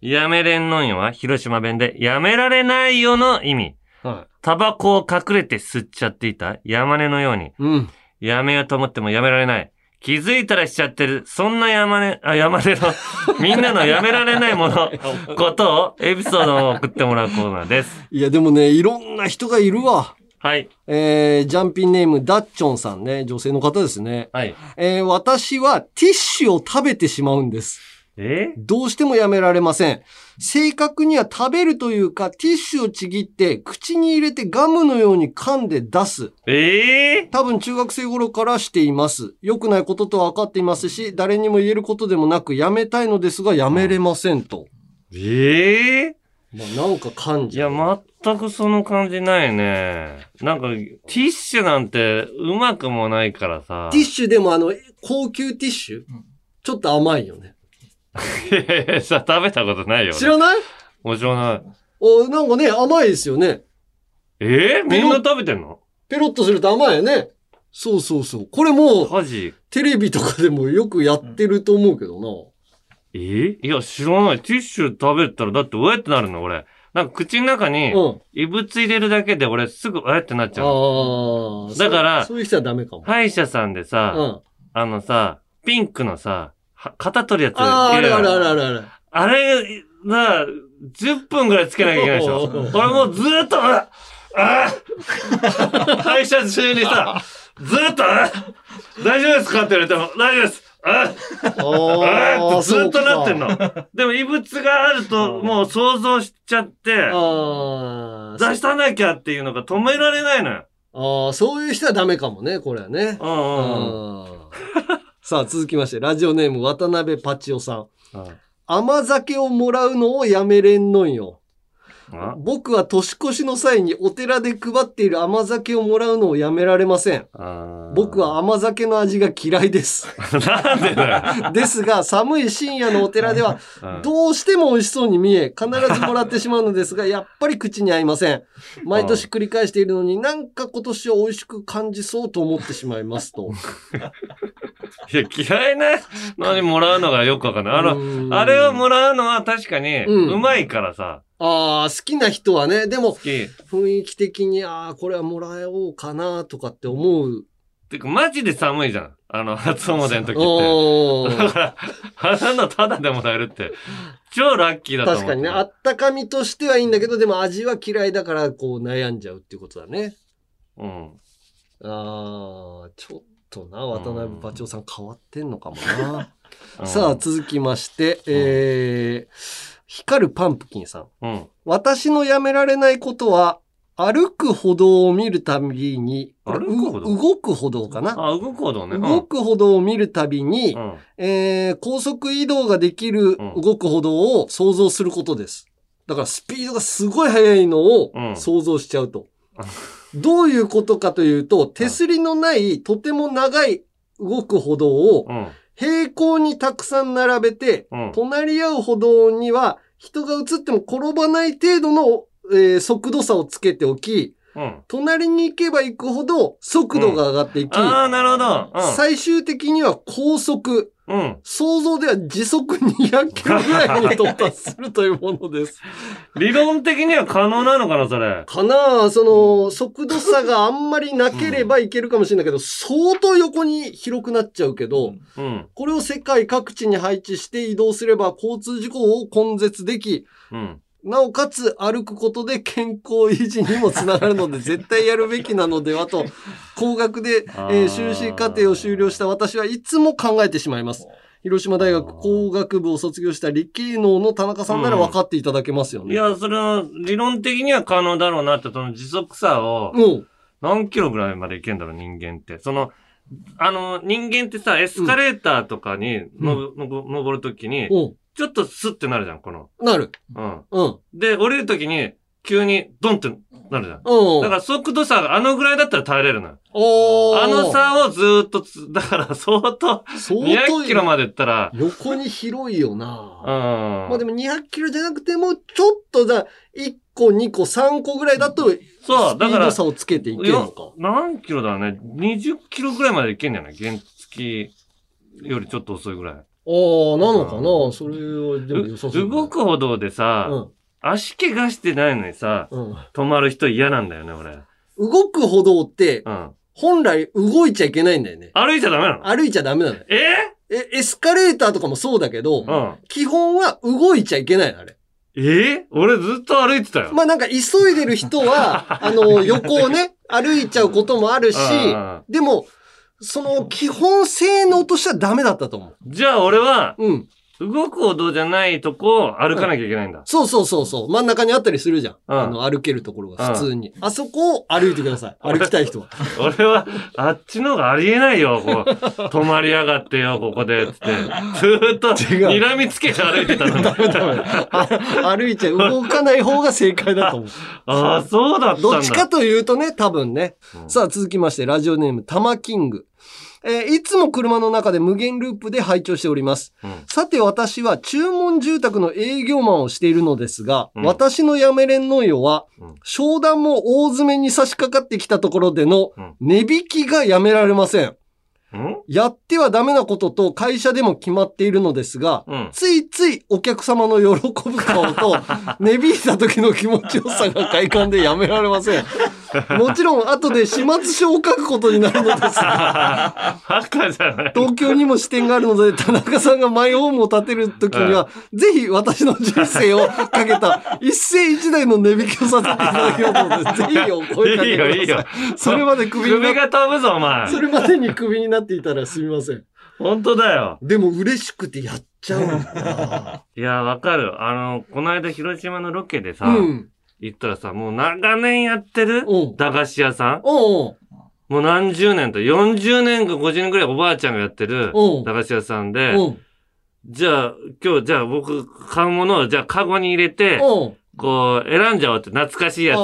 やめれんのんよは広島弁でやめられないよの意味。はタバコを隠れて吸っちゃっていた山根のように。い。うん。やめようと思ってもやめられない。気づいたらしちゃってる。そんな山根、あ、山根の、(laughs) みんなのやめられないもの、ことを、エピソードを送ってもらうコーナーです。いや、でもね、いろんな人がいるわ。はい。えー、ジャンピンネーム、ダッチョンさんね。女性の方ですね。はい。えー、私はティッシュを食べてしまうんです。え？どうしてもやめられません。正確には食べるというか、ティッシュをちぎって、口に入れてガムのように噛んで出す。え？え多分中学生頃からしています。良くないこととは分かっていますし、誰にも言えることでもなく、やめたいのですが、やめれませんと。え？えまあ、なんか噛んいや。全くその感じないね。なんか、ティッシュなんてうまくもないからさ。ティッシュでもあの、高級ティッシュ、ちょっと甘いよね。いやいやさ、食べたことないよ。知らない？もちろんない。お、なんかね、甘いですよね。ええみんな食べてんの？ペロッとすると甘いよね。そうそうそう。これもう、マジ？テレビとかでもよくやってると思うけどな。えいや、知らない。ティッシュ食べたら、だって、うえってなるの、俺。なんか、口の中に、うん。異物入れるだけで、俺、すぐ、うえってなっちゃうの。ああ。だからそうそういう人はダメかも。歯医者さんでさ、うん。あのさ、ピンクのさ、は肩取るやつああ、あいるあるあるあるある。あれ、な、10分ぐらいつけなきゃいけないでしょ。俺もうずーっと、ああ歯医者中にさ、ずーっと、あ大丈夫ですかって言われても、大丈夫です。あああってずっとなってんの。の。でも異物があると、もう想像しちゃって、あ出さなきゃっていうのが止められないのよ。あ。ああ、そういう人はダメかもね、これはね。うんうんさあ、続きまして、ラジオネーム渡辺パチオさん。うん甘酒をもらうのをやめれんのんよ。あ僕は年越しの際にお寺で配っている甘酒をもらうのをやめられません。僕は甘酒の味が嫌いです。(laughs) なんでだよ。ですが、寒い深夜のお寺では、うんどうしても美味しそうに見え、必ずもらってしまうのですが、(laughs) やっぱり口に合いません。毎年繰り返しているのになんか今年は美味しく感じそうと思ってしまいますと。(laughs) いや、嫌いなのにもらうのがよくわかんない。あの、あれをもらうのは確かに、うんうまいからさ、ああ、好きな人はね、でも。雰囲気的に、ああ、これはもらおうかなとかって思うてか、マジで寒いじゃん。あの、(laughs) 初詣の時って。だから、(laughs) 花のタダでもらえるって、超ラッキーだと思う。確かにね、あったかみとしてはいいんだけど、でも味は嫌いだから、こう悩んじゃうっていうことだね。うん。あー、ちょっとな、渡辺馬長さん変わってんのかもな。うんさあ、続きまして、えー、光るパンプキンさん。うん。私のやめられないことは、歩く歩道を見るたびに、歩く歩道？う動く歩道かな。あ、動くほどね。うん動く歩道を見るたびに、うん。えー高速移動ができるうん動く歩道を想像することです。だからスピードがすごい速いのをうん想像しちゃうと。(laughs) どういうことかというと、手すりのないとても長い動く歩道をうん。平行にたくさん並べて、うん。隣り合う歩道には人が映っても転ばない程度の、えー速度差をつけておき、うん。隣に行けば行くほど速度が上がっていき、ああ、なるほど。最終的には高速、うん。うん。想像では時速200キロぐらいに到達するというものです。(laughs) 理論的には可能なのかな、それ。かなあその、速度差があんまりなければいけるかもしれないけど、相当横に広くなっちゃうけど、うん。これを世界各地に配置して移動すれば交通事故を根絶でき、うん。なおかつ歩くことで健康維持にもつながるので (laughs) 絶対やるべきなのではと、高額で、修士課程を修了した私はいつも考えてしまいます。広島大学工学部を卒業した理系能の田中さんなら分かっていただけますよね。いや、それは理論的には可能だろうなって、その時速差をうん。何キロぐらいまで行けんだろう、人間って。その、あの、人間ってさ、エスカレーターとかにの、の登るときに、うん。ちょっとスッてなるじゃん、この。なる。うん。うん。で、降りるときに、急にドンってなるじゃん。うん。だから速度差があのぐらいだったら耐えれるのよ。おーあの差をずーっとつ、(laughs) だから相当、相200キロまで行ったら、横に広いよな。うん。まあでも200キロじゃなくても、ちょっとだ、1個、2個、3個ぐらいだと、そう、スピーだから、ド差をつけていけるのか。何キロだろうね。20キロぐらいまで行けんじゃない？原付よりちょっと遅いぐらい。ああ、なのかな？それは、でも良さそう。動く歩道でさ、うん。足怪我してないのにさ、うん。止まる人嫌なんだよね、俺。動く歩道って、うん。本来動いちゃいけないんだよね。歩いちゃダメなの？歩いちゃダメなのよ。え？え、エスカレーターとかもそうだけど、うん。基本は動いちゃいけないの、あれ。え？俺ずっと歩いてたよ。まあなんか急いでる人は、(laughs) あの、横をね、歩いちゃうこともあるしうん、でも、その基本性能としてはダメだったと思う。じゃあ俺は、うん。動く歩道じゃないとこを歩かなきゃいけないんだ。そうそうそうそう。真ん中にあったりするじゃん。うんあの、歩けるところが普通に。あそこを歩いてください。歩きたい人は。俺は、あっちの方がありえないよ、こう。(laughs) 止まりやがってよ、ここで、つって。ずーっと、睨みつけて歩いてたのに。あ歩いちゃう。動かない方が正解だと思う。(laughs) ああ、そうだったんだ。どっちかというとね、多分ね。うんさあ、続きまして、ラジオネーム、タマキング。えーいつも車の中で無限ループで拝聴しております。うんさて私は注文住宅の営業マンをしているのですが、うん私のやめれんのよは、うん商談も大詰めに差し掛かってきたところでのうん値引きがやめられません？やってはダメなことと会社でも決まっているのですが、うん。ついついお客様の喜ぶ顔と、(laughs) 値引いた時の気持ちよさが快感でやめられません。(laughs) もちろん、後で始末書を書くことになるのですが、バカじゃない。東京にも支店があるので、田中さんがマイホームを建てる時には、ぜひ私の人生をかけた一世一代の値引きをさせていただきますので、(laughs) ぜひお声かけいいよ、ください。いいよ。それまで首にが飛ぶぞ、お前。それまでに首になっていたらすみません。本当だよ。でも嬉しくてやっちゃうんだな。(laughs) いや、わかる。あの、この間広島のロケでさ、うん。行ったらさ、もう長年やってるうん。駄菓子屋さん？もう何十年と、40年か50年くらいおばあちゃんがやってるうん。駄菓子屋さんで、じゃあ、今日、じゃあ僕買うものを、じゃあカゴに入れて、こう、選んじゃおうって、懐かしいやつっ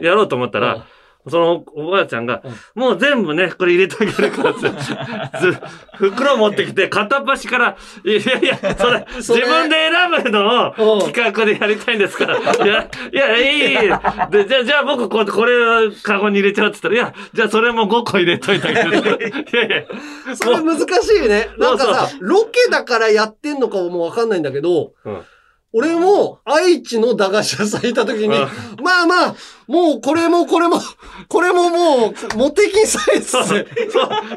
て、やろうと思ったら、そのおばあちゃんが、もう全部ね、これ入れてあげるからって、(laughs) ず袋持ってきて、片っ端から、いやいや、(laughs) それ、自分で選ぶのうん。を企画でやりたいんですから、いや、いや、いい。いい、で、じゃあ、じゃあ僕こう、これをカゴに入れちゃうって言ったら、いや、じゃあそれも5個入れといてあげる。(laughs) いやいや、それ難しいね。なんかさ、ロケだからやってんのかもわかんないんだけど、うん俺も愛知の駄菓子屋さんいた時に、うまあまあ、もうこれもこれも、これももう、モテキサイズそう、で。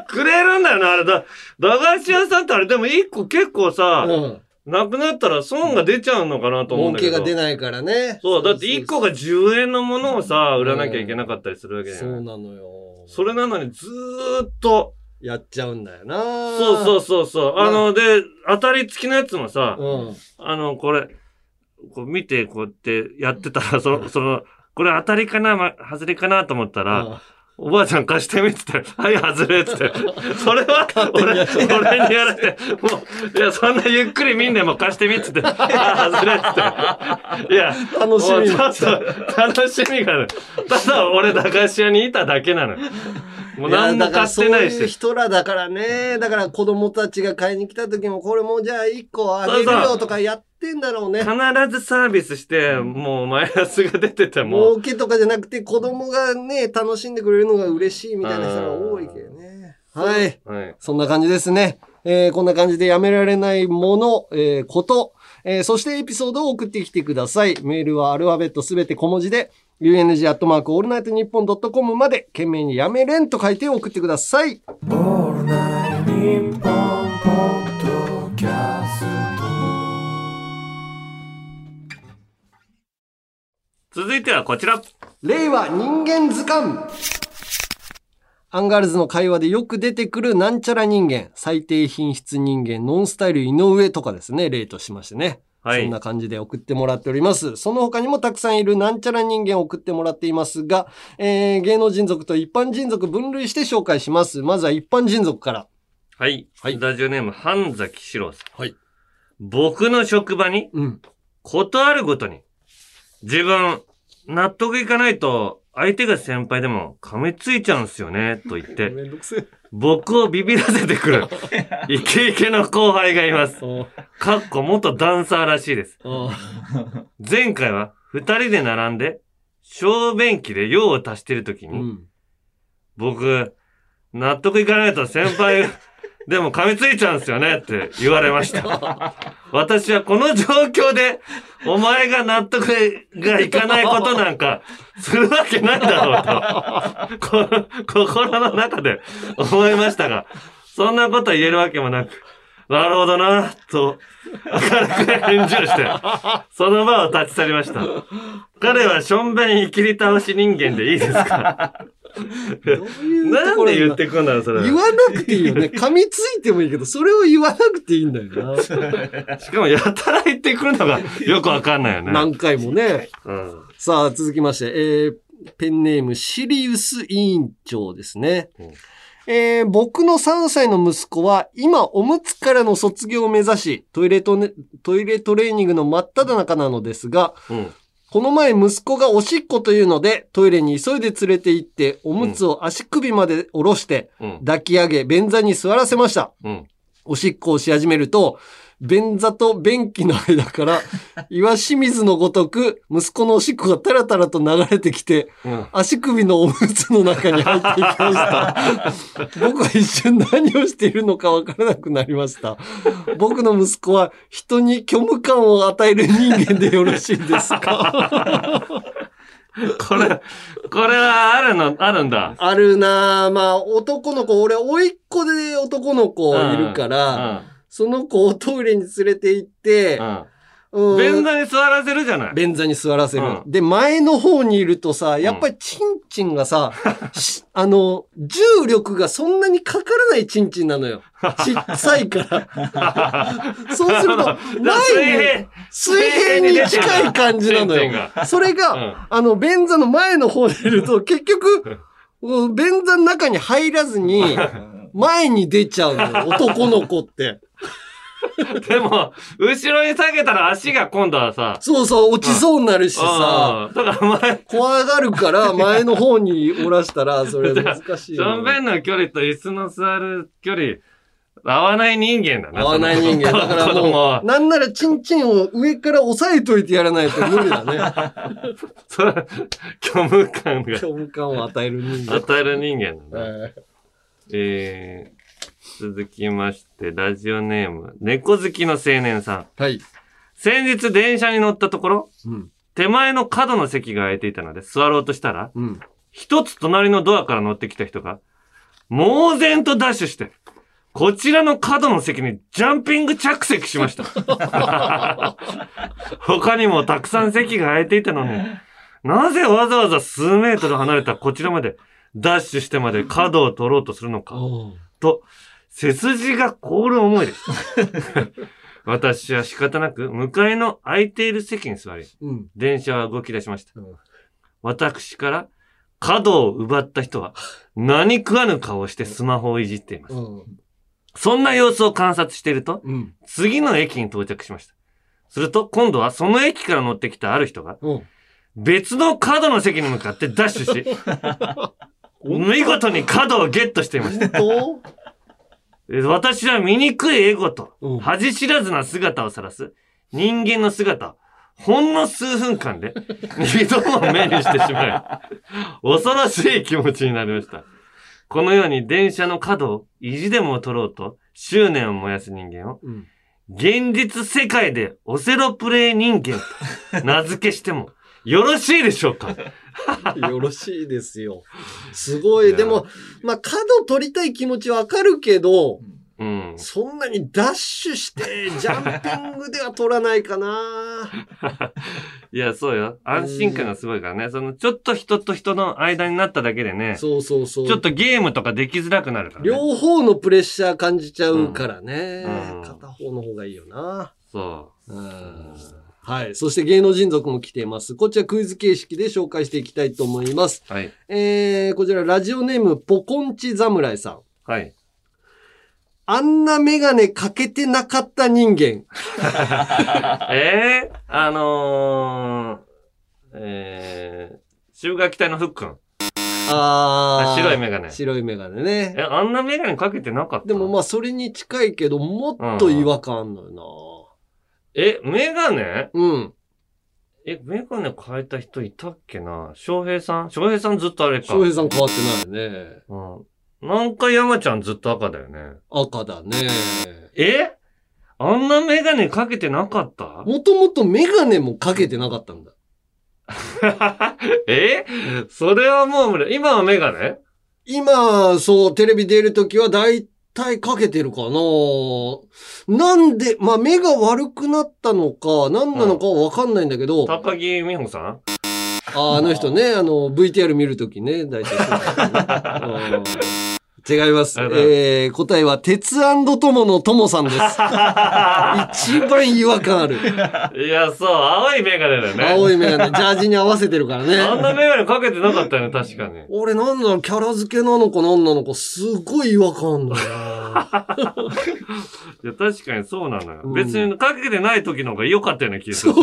くれるんだよな、あれだ。駄菓子屋さんってあれでも一個結構さ、うん。なくなったら損が出ちゃうのかなと思うんだけど。儲けが出ないからね。そう、だって1個が10円のものをさ、売らなきゃいけなかったりするわけじゃそうない。なのよ。それなのにずーっと、やっちゃうんだよな。そうそうそうそう。あの、で、当たり付きのやつもさ、うん。あの、これ、こう見て、こうやってやってたら、その、その、これ当たりかな、ま、外れかなと思ったら、おばあちゃん貸してみっつって、はい、外れっつって。(laughs) それは、俺、俺にやられて、もう、いや、そんなゆっくり見んでも貸してみっつって、あ、外れっつって。いや、楽しみちょっと、楽しみがある。ただ、俺、駄菓子屋にいただけなの。もう何も買ってないやだからそういうし。人らだからね。だから子供たちが買いに来た時も、これもじゃあ1個あげるよとかやってんだろうね。必ずサービスして、もうマイナスが出てても、儲けとかじゃなくて子供がね、楽しんでくれるのが嬉しいみたいな人が多いけどね。はい。はい。そんな感じですね。えーこんな感じでやめられないもの、えーこと、えーそしてエピソードを送ってきてください。メールはアルファベットすべて小文字で、UNG アットマークオールナイトニッポンドットコムまで、件名にやめれんと書いて送ってください。続いてはこちら。令和人間図鑑アンガールズの会話でよく出てくるなんちゃら人間、最低品質人間、ノンスタイル井上とかですね、例としましてね。はいそんな感じで送ってもらっております。その他にもたくさんいるなんちゃら人間を送ってもらっていますが、えー、芸能人族と一般人族分類して紹介します。まずは一般人族から。はい。ラジオネーム、半崎史郎さん。はい。僕の職場に、うん。ことあるごとに、自分、納得いかないと、相手が先輩でも噛みついちゃうんすよね、と言って、(laughs) めんどくせえ。僕をビビらせてくる、(laughs) イケイケの後輩がいます。かっこ元ダンサーらしいです。前回は二人で並んで、小便器で用を足してるときに、うん。僕、納得いかないと先輩、でも噛みついちゃうんですよねって言われました。(laughs) 私はこの状況で、お前が納得がいかないことなんか、するわけないだろうと、こ心の中で思いましたが、そんなこと言えるわけもなく、なるほどな、と、明るく返事をして、その場を立ち去りました。彼はしょんべんいきり倒し人間でいいですか？(laughs) なんで言ってくんだろう、それ。言わなくていいよね。(laughs) 噛みついてもいいけど、それを言わなくていいんだよな。(laughs) しかも、やたら言ってくるのがよくわかんないよね。何回もね。うん。さあ、続きまして、えー、ペンネームシリウス委員長ですね。うんえー僕の3歳の息子は今おむつからの卒業を目指し、トイレトネトイレトレーニングの真っ只中なのですが、うん。この前息子がおしっこというので、トイレに急いで連れて行って、おむつを足首まで下ろして、うん。抱き上げ、便座に座らせました。うん。おしっこをし始めると、便座と便器の間から、(laughs) 岩清水のごとく、息子のおしっこがタラタラと流れてきて、うん。足首のおむつの中に入っていきました。(laughs) 僕は一瞬何をしているのかわからなくなりました。僕の息子は人に虚無感を与える人間でよろしいですか？(laughs) これ、これはあるの、あるんだ。あるなぁ。まあ、男の子、俺、甥いっ子で男の子いるから、その子をトイレに連れて行ってう、ん。うん便座に座らせるじゃない。便座に座らせる。うんで、前の方にいるとさ、やっぱりチンチンがさ、(laughs) しあの、重力がそんなにかからないチンチンなのよ。(laughs) ちっさいから。(laughs) そうすると、前に、水平に近い感じなのよ。それが、うんあの、便座の前の方にいると、結局、うん便座の中に入らずに、前に出ちゃうのよ、男の子って。(laughs) でも、後ろに下げたら足が今度はさ、そうそう、落ちそうになるしさ。だから前、怖がるから前の方におらしたら、それ難しいしょよんべんの距離と椅子の座る距離、合わない人間だな。合わない人間。だからもう、。なんならチンチンを上から押さえといてやらないと無理だね。(laughs) それ、虚無感が虚無感を与える人間。与える人間だな。ええー、続きまして、ラジオネーム、猫好きの青年さん。ーはい。先日電車に乗ったところ、うん。手前の角の席が空いていたので座ろうとしたら、うん。一つ隣のドアから乗ってきた人が、猛然とダッシュして、こちらの角の席にジャンピング着席しました。(laughs) 他にもたくさん席が空いていたのに、なぜわざわざ数メートル離れたこちらまでダッシュしてまで角を取ろうとするのか、と、背筋が凍る思いでした。(laughs) 私は仕方なく向かいの空いている席に座り、うん。電車は動き出しましたうん。私から角を奪った人は何食わぬ顔をしてスマホをいじっています。うん。そんな様子を観察していると、うん。次の駅に到着しました。すると、今度はその駅から乗ってきたある人が、うん。別の角の席に向かってダッシュし、(laughs) 見事に角をゲットしていました。と、え私は醜いエゴとうん、恥知らずな姿を晒す人間の姿を、ほんの数分間で二度も目にしてしまい、恐ろしい気持ちになりました。このように電車の角を意地でも取ろうと執念を燃やす人間を、うん。現実世界でオセロプレイ人間と名付けしてもよろしいでしょうか？(laughs) よろしいですよ。(laughs) すごい。でも、まあ、角取りたい気持ちわかるけど、うん。そんなにダッシュして、ジャンピングでは取らないかな。(laughs) いや、そうよ。安心感がすごいからね。その、ちょっと人と人の間になっただけでね、そうそうそう。ちょっとゲームとかできづらくなるからね。両方のプレッシャー感じちゃうからね。うん片方の方がいいよな。そうんはい。そして芸能人族も来ています。こちらクイズ形式で紹介していきたいと思います。う。はい。えー、こちらラジオネームポコンチ侍さん。はい。あんなメガネかけてなかった人間。(laughs) えー、あのー、えー、中学隊のふっくん。あーあ白いメガネ白いメガネね。え、あんなメガネかけてなかった？でもまあそれに近いけど、もっと違和感あんのよえ、メガネ？な。うん。え、メガネ変えた人いたっけな？翔平さん？翔平さんずっとあれか。翔平さん変わってないね。うん。なんか山ちゃんずっと赤だよね。赤だね。え？あんなメガネかけてなかった？もともとメガネもかけてなかったんだ。(laughs) え？それはもう無理、今はメガネ？今、そう、テレビ出るときは大体かけてるかな。なんで、まあ目が悪くなったのか、何なのかはわかんないんだけど、高木美穂さん？ああの人ね、あの、VTR 見るときね、大体そうね。(laughs) うん違います。えー、答えは、鉄友の友さんです。(laughs) 一番違和感ある。いや、そう、青いメガネだよね。青いメガネ、ジャージに合わせてるからあんね。なメガネかけてなかったよね、確かに。俺なんだろう、キャラ付けなのか何なのか、すごい違和感あんだよな。(laughs) いや、確かにそうなのよ。うん別にかけてない時の方が良かったような気がする。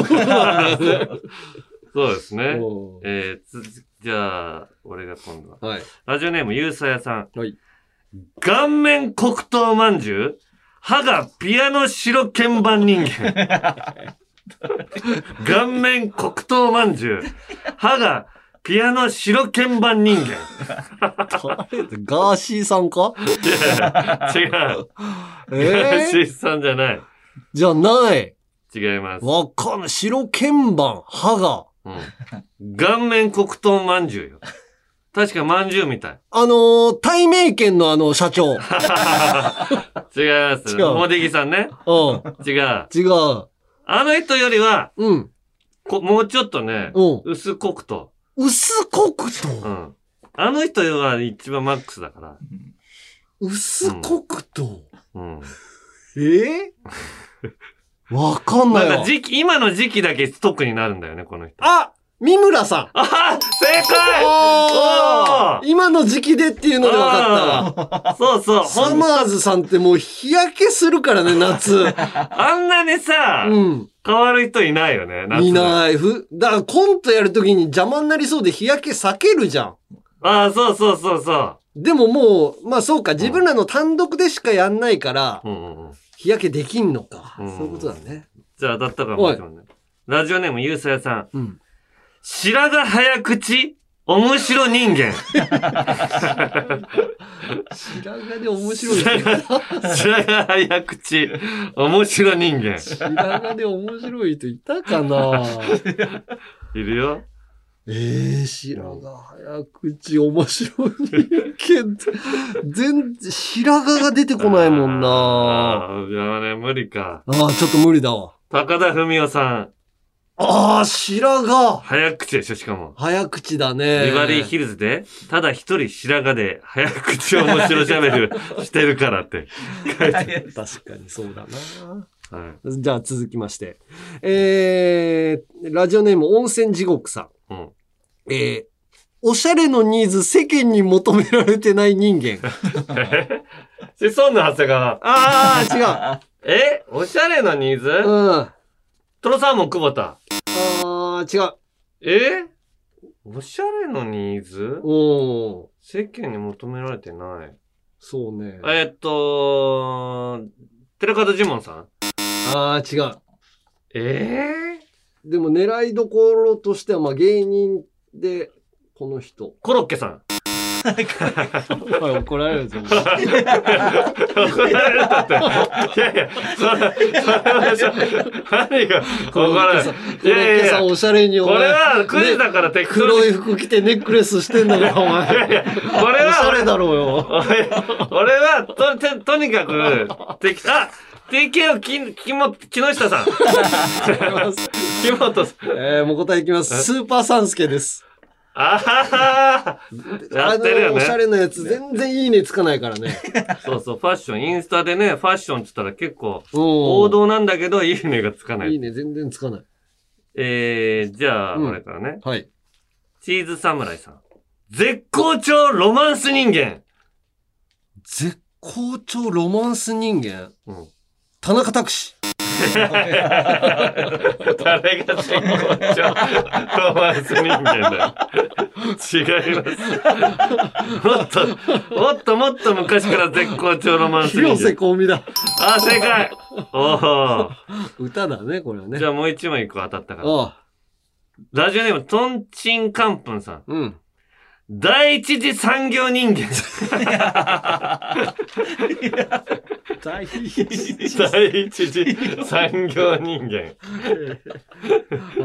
そうですね。うんえー、つ、じゃあ、俺が今度は。はい。ラジオネーム、ゆうさやさん。はい。顔面黒糖まんじゅう？歯がピアノ白鍵盤人間。(laughs) 顔面黒糖まんじゅう歯がピアノ白鍵盤人間。ガーシーさんか？いや違う。えー、シさんじゃない。じゃない。違います。わかんない。白鍵盤、歯が。うん、顔面黒糖まんじゅうよ。確かまんじゅうみたい。あのー、対名犬のあの、社長。うん。違います。違うモデギさんね。違う。違う。あの人よりは、うん。こもうちょっとね、うん。薄黒糖。薄黒糖。うん。あの人は一番マックスだから。薄黒糖。うん。え？ー、わかんななんか。時期、今の時期だけ特になるんだよね、この人。あ三村さん。あ正解あー今の時期でっていうので分かったわ。そうそう。サマーズさんってもう日焼けするからね、夏。(laughs) あんなにさ、うん。変わる人いないよね、夏でいない。ふ、だからコントやるときに邪魔になりそうで日焼け避けるじゃん。ああ、そうそうそうそでももう、まあそうか、自分らの単独でしかやんないから。日焼けできんのか。うんそういうことだね。じゃあ当たったかもしれない。ラジオネームゆうさやさん。うん。白髪早口面白人間。白髪で面白い。白髪白髪早口面白人間。白髪で面白い人いたかな？いるよ。えー、白髪早口面白いけど、全然、白髪が出てこないもんなああ、ね、無理か。ああ、ちょっと無理だわ。高田文夫さん。ああ、白髪早口でしょ、しかも。早口だね。ビバリーヒルズで、ただ一人白髪で早口面白喋る (laughs) してるからって書いて。(laughs) 確かにそうだな。はい。じゃあ続きまして。えー、ラジオネーム温泉地獄さん。うん。えー、おしゃれのニーズ世間に求められてない人間。シソンヌ長谷川。ああ、(laughs) え？おしゃれなニーズ？違う。うん。あトロサーモン久保田。あ、違う。え？おしゃれのニーズ？おー世間に求められてない。そうね。えーっと、テレカドジモンさん？ああ、違う。ええでも狙いどころとしては、まあ芸人で、この人。コロッケさん。(laughs) 怒られるぞ。怒られるだって。いやいや、それ、それは何が、怒られる？コロッケさんおしゃれにこれはクイズだから適。黒い服着てネックレスしてんだから、お前。いやいや、これおしゃれは、だろうよ。俺俺は、と、てとにかく、てき、あ !TKO き、きも、木下さん。(laughs) 木本さん。えー、もう答えいきます。スーパーサンスケです。あははやってるよあの、おしゃね。れなやつ、全然いいねつかないからね。(laughs) そうそう、ファッション、インスタでね、ファッションって言ったら結構、王王道なんだけど、いいねがつかないい。いね、全然つかない。えー、じゃあ、うんこれからね。はい。チーズ侍さん。絶好調ロマンス人間。絶好調ロマンス人間？うん。田中拓司。誰が絶好調？ロマンス人間だよ。違います。もっと、もっともっと昔から絶好調ロマンス人広瀬間。香美だ。あ、正解おー。歌だね、これはね。じゃあもう一枚一個当たったから。ラジオネーム、トンチンカンプンさん。うん。第一次産業人間。大第一次産業人間。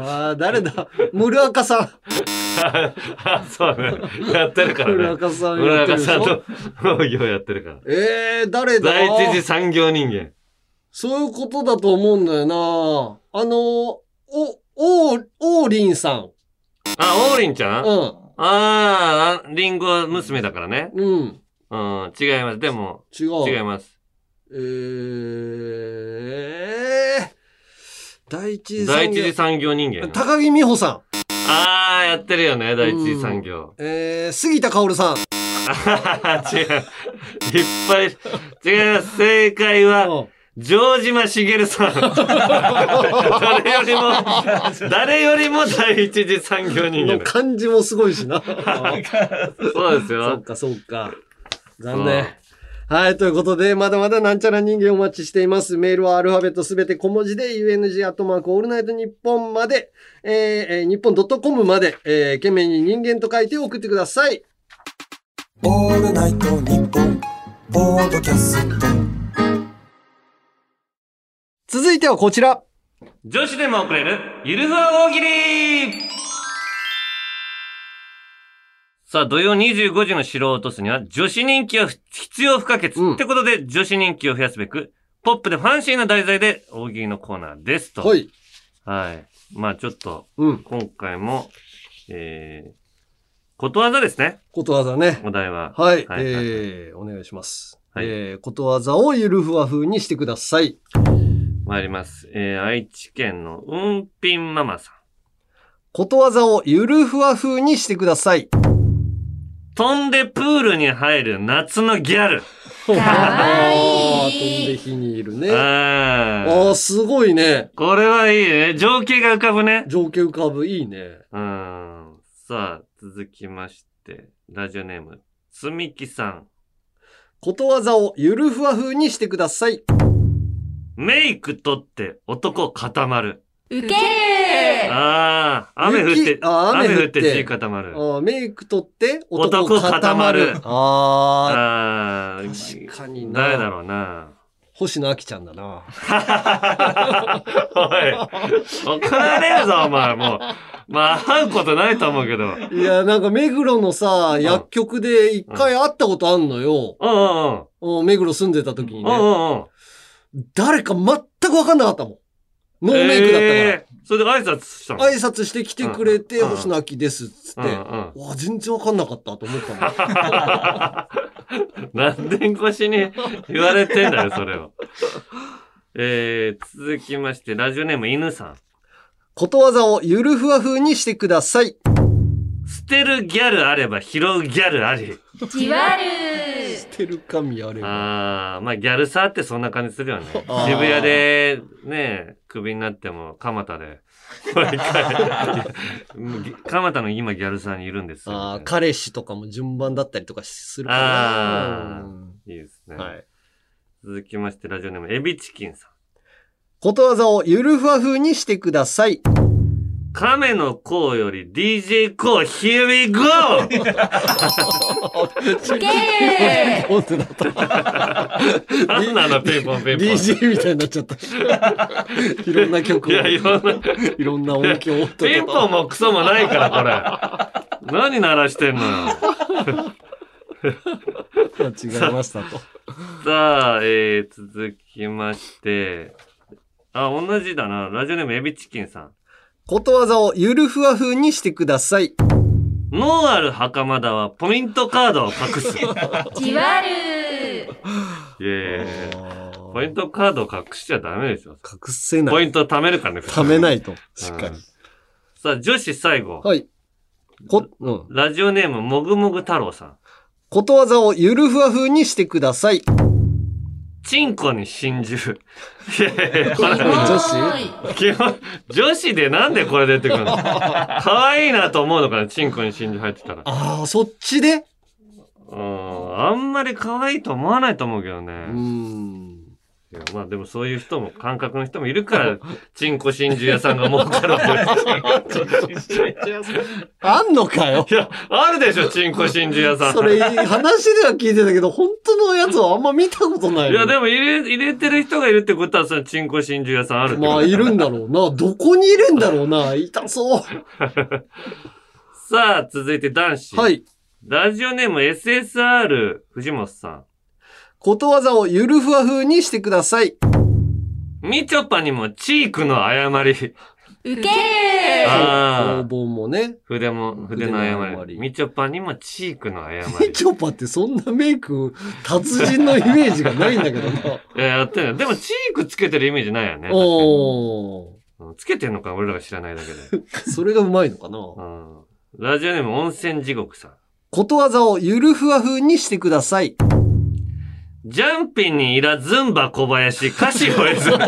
(laughs) ああ、誰だ？村赤さん。あ、(laughs) そうね。やってるからね。村赤さん村やってるでし中さんょと農業やってるから。ええー、誰だ？第一次産業人間。そういうことだと思うんだよなあの、お、おー、おーりんさん。あ、オーリンちゃん、うん。ああ、リンゴ娘だからね。うん。うん、違います。でも、違う。違います。えー、第一次産業第一次産業人間。高木美穂さん。ああ、やってるよね、第一次産業。えー、杉田薫さん。あ (laughs) ー違う。いっぱい。違います。正解は、城島茂さん。(laughs) 誰よりも、誰よりも第一次産業人間のだ。漢字もすごいしな。(laughs) そうですそよっ。か、そっか。残念。はい。ということで、まだまだなんちゃら人間お待ちしています。メールはアルファベットすべて小文字で、UNG アットマークオールナイトニッポンまで、えー、えー日本 .com まで、えー、懸命に人間と書いて送ってください。オールナイトニッポンポードキャスト続いてはこちら。女子でも送れる、ゆるふわ大喜利さあ、土曜25時の城を落とすには、女子人気は必要不可欠。うんってことで、女子人気を増やすべく、ポップでファンシーな題材で大喜利のコーナーですと。。はいい。はい。まあちょっと、うん。今回も、えー、ことわざですね。ことわざね。お題は。はい。はいえー、お願いします。はいえー、ことわざをゆるふわ風にしてください。参ります。えー、愛知県のうんぴんママさん。ことわざをゆるふわ風にしてください。飛んでプールに入る夏のギャル。あわーいい飛んで火にいるね。ああすごいね。これはいいね。情景が浮かぶね。情景浮かぶ。いいね。うん。さあ、続きまして、ラジオネーム、つみきさん。ことわざをゆるふわ風にしてください。メイク取って男固まる。ウケるああ、雨降って雨降って血固まる。メイク取って男男固まるあああ、確かにな誰だろうな。ー、星野亜紀ちゃんだな。(laughs) おい、怒られるぞ、お前、もう。まあ、会うことないと思うけど。うんうんいや、なんか目黒のさ、薬局で一回会ったことあんのよ。うん。うん、目黒住んでた時にね。うんうんうん。誰か全く分かんなかったもん。ノーメイクだったから。えーそれで挨拶したの？挨拶してきてくれて、うん星野亜紀ですっつって、うんうんわ全然分かんなかったと思ったもん。(laughs) 何年越しに言われてんだよ、それを。えー、続きまして、ラジオネーム犬さん。ことわざをゆるふわ風にしてください。捨てるギャルあれば拾うギャルあり。じわる捨てる神あれば。あー、まあギャルさってそんな感じするよね。(laughs) あー渋谷で、ね、クビになっても、蒲田で。(laughs) (laughs) 蒲田の今ギャルさんにいるんですよ。あー彼氏とかも順番だったりとかするかあな。いいですね。はい。続きまして、ラジオネーム、エビチキンさん。ことわざをゆるふわ風にしてください。亀の甲より DJ 甲 Here we go! 本当だった。何なのピンポンピンポン。DJ みたいになっちゃった。いろんな曲を。いや、いろんな、いろんな音響を。ピンポンもクソもないから、これ。何鳴らしてんのよ。間違えましたと。さあ、えー、続きまして。あ、同じだな。ラジオネームエビチキンさん。ことわざをゆるふわ風にしてください。脳ある袴田はポイントカードを隠す。(laughs) じわるいやいやいやポイントカードを隠しちゃダメでしょ。隠せない。ポイント貯めるからね。ためないと。しっかり。さあ、女子最後。はい。こ、うん。ラジオネームもぐもぐ太郎さん。ことわざをゆるふわ風にしてください。チンコに真珠。いやいやいやこれ女子基本、女子でなんでこれ出てくるの？可愛いなと思うのかな、チンコに真珠入ってたら。ああ、そっちで？うん、あんまり可愛いと思わないと思うけどね。うーん。いやまあでもそういう人も、感覚の人もいるから、チンコ真珠屋さんが儲かるわけですよ (laughs) あんのかよ。いや、あるでしょ、チンコ真珠屋さん。それ、話では聞いてたけど、本当のやつはあんま見たことないよ。いや、でも入れ、入れてる人がいるってことは、そのチンコ真珠屋さんあるまあ、いるんだろうな。どこにいるんだろうな。痛そう。(laughs) さあ、続いて男子。はい。ラジオネーム SSR 藤本さん。ことわざをゆるふわ風にしてください。みちょぱにもチークの誤り。ウケるああ、工房もね。筆も、筆の誤り。誤りみちょぱにもチークの誤り。みちょぱってそんなメイク、達人のイメージがないんだけどな。(laughs) いや、やってるでもチークつけてるイメージないよね。おー。確かにうんつけてんのか俺らが知らないだけで。(laughs) それがうまいのかな。うんラジオネーム温泉地獄さん。ことわざをゆるふわ風にしてください。ジャンピンにいらズンバ小林、歌詞をえず。じわる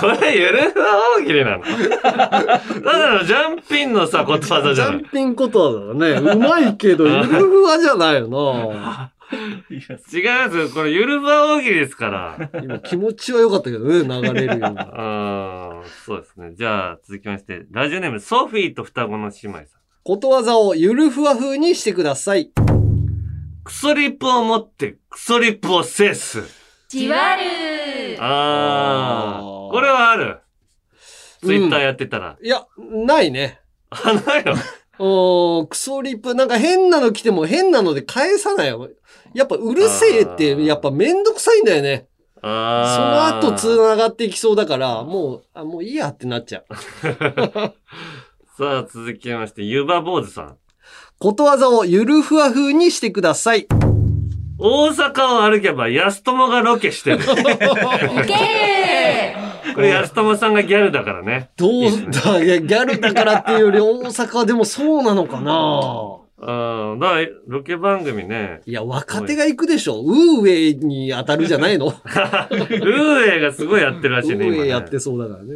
これゆるふわ大喜利なの。ただのジャンピンのさ、ことわざじゃないジャン。ピンことわざだね。うまいけど、ゆるふわじゃないよな。違いますよ。これゆるふわ大喜利ですから。今気持ちは良かったけどね、流れるように。あーそうですね。じゃあ、続きまして、ラジオネーム、ソフィーと双子の姉妹さん。ことわざをゆるふわ風にしてください。クソリップを持って、クソリップを制す。じわるああこれはある。ツイッターやってたら。いや、ないね。あ、ないの？(laughs) おークソリップ、なんか変なの来ても変なので返さないよ。やっぱうるせえって、やっぱめんどくさいんだよね。そのあ後繋がっていきそうだから、もう、あ、もういいやってなっちゃう。(laughs) さあ、続きまして、ゆば坊主さん。ことわざをゆるふわ風にしてください。大阪を歩けば、安友がロケしてる。これ、安友さんがギャルだからね。どうだ、いや、ギャルだからっていうより大阪はでもそうなのかな？ああ、だから、ロケ番組ね。いや、若手が行くでしょ。ウーウェイに当たるじゃないの？ウーエがすごいやってるらウーしいね、今、ね。ウェイやってそうだからね。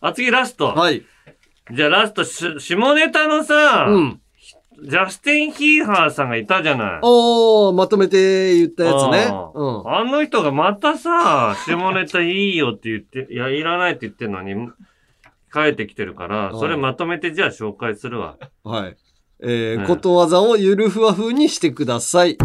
あ、次ラスト。はい。じゃあラストし、下ネタのさ、うん。ジャスティン・ヒーハーさんがいたじゃない。おー、まとめて言ったやつね。あうん。あの人がまたさ、下ネタいいよって言って、いや、いらないって言ってんのに、帰ってきてるから、うんそれまとめてじゃあ紹介するわ。はい。えーうんことわざをゆるふわ風にしてください。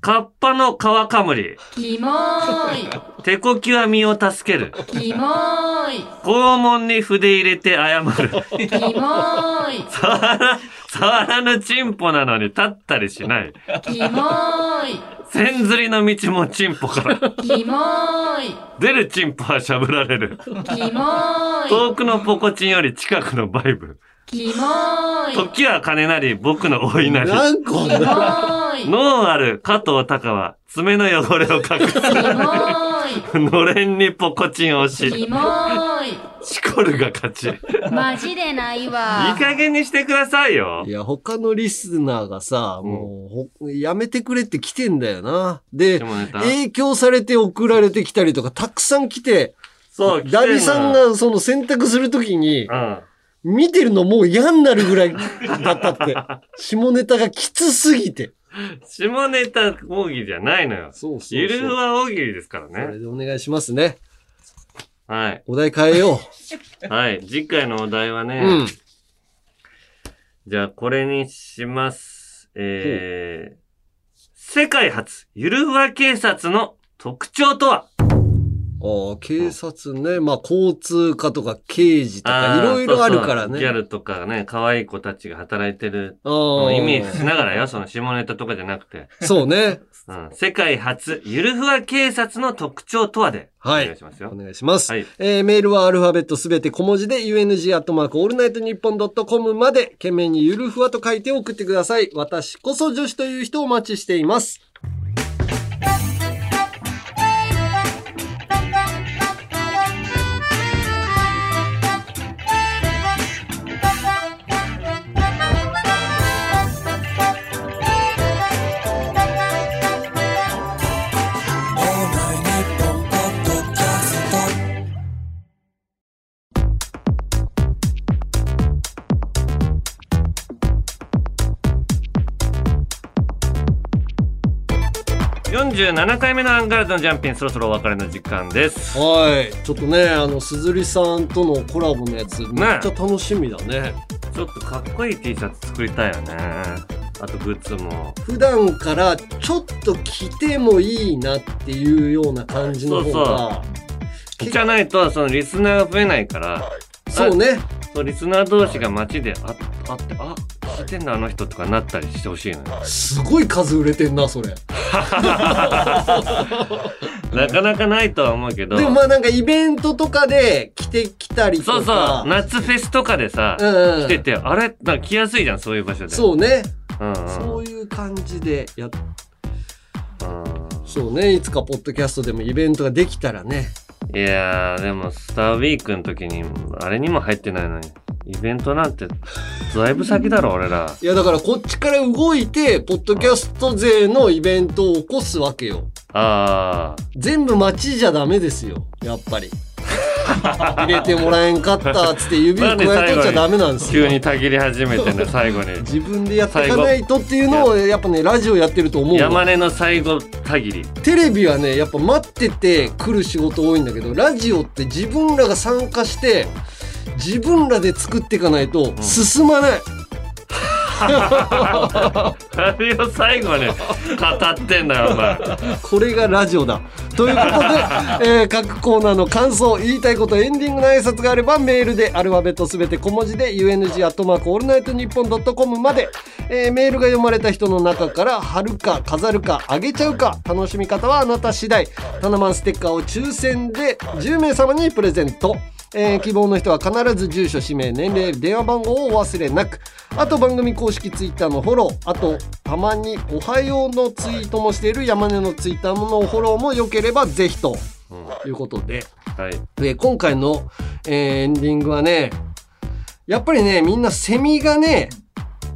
カッパの皮かむり。キモーい手こきは身を助ける。キモーい肛門に筆入れて謝る。キモーい (laughs) 触ら、ぬチンポなのに立ったりしない。キモーい千釣りの道もチンポから。キモーい出るチンポはしゃぶられる。キモーい遠くのポコチンより近くのバイブ。キモーい時は金なり僕の老いなり。何個キモーい脳ある加藤隆は爪の汚れを隠す。キモー (laughs) のれんにポコチンをいし、キモーいシコルが勝ち。いいマジでないわ加減にしてくださいよい。や、他のリスナーがさ、もうほ、やめてくれって来てんだよな。で、影響されて送られてきたりとか、たくさん来て、そう、ダビさん、がその選択するときに、うん。見てるのもう嫌になるぐらい (laughs) だったって。下ネタがきつすぎて。下ネタ大喜利じゃないのよ。そうそうそうゆるふわ大喜利ですからそれね。でお願いしますね。はい。お題変えよ (laughs) はい。次回のお題はう。ね、うん。じゃあこれにします。えー、世界初、ゆるふわ警察の特徴とは？ああ、警察ね。まあ、交通課とか刑事とか、いろいろあるからね。ギャルとかね、可愛い子たちが働いてるあイメージしながらよ、その下ネタとかじゃなくて。そうね。うん、世界初、ゆるふわ警察の特徴とはで、はいお願いしますよお。願いします。はいえーメールはアルファベットすべて小文字で UNG アットマークオールナイトニッポンドットコムまで件名にゆるふわと書いて送ってください。私こそ女子という人をお待ちしています。47回目のアンガールズのジャンピン、そろそろお別れの時間です。はい。ちょっとね、あの、すずりさんとのコラボのやつ、めっちゃ楽しみだね。ちょっとかっこいい T シャツ作りたいよね。あとグッズも。普段からちょっと着てもいいなっていうような感じの方が、じゃないと、そのリスナーが増えないから、そうね。そうリスナー同士が街でああって、あ、聞いてんだあの人とかなったりしてほしいのよ。すごい数売れてんな、それ。(laughs) なかなかないとは思うけど。でもまあなんかイベントとかで着てきたりとか。そうそう、夏フェスとかでさ、うんうん来てて、あれ？なんか来やすいじゃん、そういう場所で。そうね。うんうん。そういう感じでやっ、うんそうね。いつかポッドキャストでもイベントができたらね。いやー、でも、スターウィークの時に、あれにも入ってないのに、イベントなんて、だいぶ先だろ、俺ら。いやだからこっちから動いて、ポッドキャスト勢のイベントを起こすわけよ。あ全部街じゃダメですよ。やっぱり。(laughs) 入れてもらえんかったっつって指を加えとっちゃダメなんでー、すよ急。にたぎり始めてね、最後に。(laughs) 自分でやっていかないとっていうのをやっぱねラジオやってると思うわ山根の最後たぎり。テレビはねやっぱ待ってて来る仕事多いんだけどラジオって自分らが参加して自分らで作っていかないと進まない、あれを最後に語ってんだよ、お前。これがラジオだ。ということで、(laughs) えー各コーナーの感想言いたいことエンディングの挨拶があればメールでアルファベットすべて小文字で UNG アットマークオールナイトニッポンドットコムまで、えーメールが読まれた人の中から貼るか飾るかあげちゃうか楽しみ方はあなた次第。タナマンステッカーを抽選で10名様にプレゼントえー希望の人は必ず住所氏名年齢電話番号をお忘れなく。あと番組公式ツイッターのフォローあとたまに「おはよう」のツイートもしている山根のツイッターのフォローもよければぜひと。いうことで、はい。で今回の、えーエンディングはねやっぱりねみんなセミがね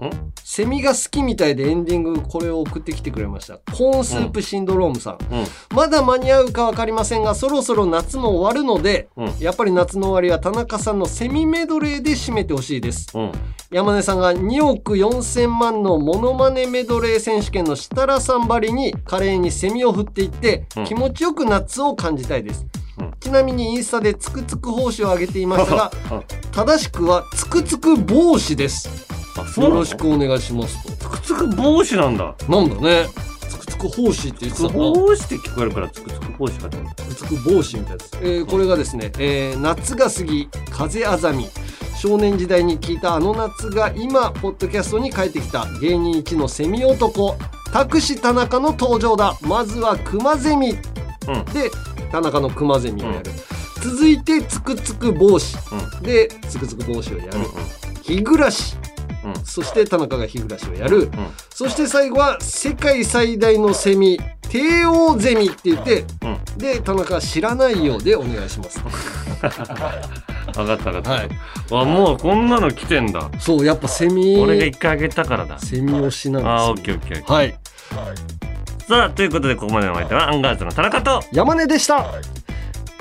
ん？セミが好きみたいでエンディングこれを送ってきてくれました。コーンスープシンドロームさん、うん。まだ間に合うか分かりませんがそろそろ夏も終わるので、うん。やっぱり夏の終わりは田中さんのセミメドレーで締めてほしいです。うん。山根さんが2億4000万のモノマネメドレー選手権の設楽さんばりに華麗にセミを振っていって、うん。気持ちよく夏を感じたいです、うん。ちなみにインスタでつくつく帽子を上げていましたがあ正しくはつくつく帽子ですよろしくお願いしますと。つくつく帽子なんだ。なんだね。つくつくつく胞子って言ってたな。こうして聞こえるからつくつく胞子かと思った。つく帽子みたいです、えーこれがですね、えー夏が過ぎ風あざみ。少年時代に聞いたあの夏が今ポッドキャストに帰ってきた芸人一のセミ男タクシ田中の登場だ。まずは熊ゼミ、うん。で田中の熊ゼミをやる、続いてつくつく帽子、でつくつく帽子をやる、ヒグラシうん。うんそして田中がヒグラシをやる、そして最後は世界最大のセミ帝王ゼミって言って、うん。で田中は知らないようでお願いします。(laughs) 分かった分かった。はい。あもうこんなの来てんだ。そうやっぱセミ俺が一回あげたからだ。セミ推しなんですよ。あーオッケーオッケーオッケー。はい。さあということでここまでのお相手はアンガールズの田中と山根でした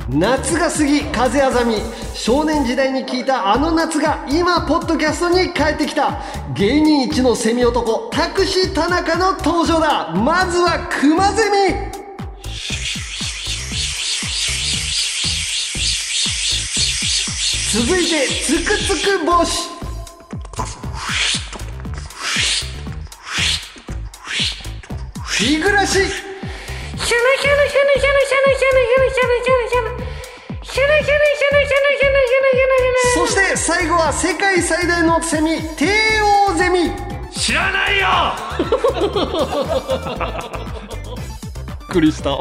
夏が過ぎ風あざみ少年時代に聞いたあの夏が今ポッドキャストに帰ってきた芸人一のセミ男タクシー田中の登場だ。まずは熊ゼミ続いてつくつく帽子日暮らし。そして最後は世界最大のセミ帝王ゼミ知らないよびっくりした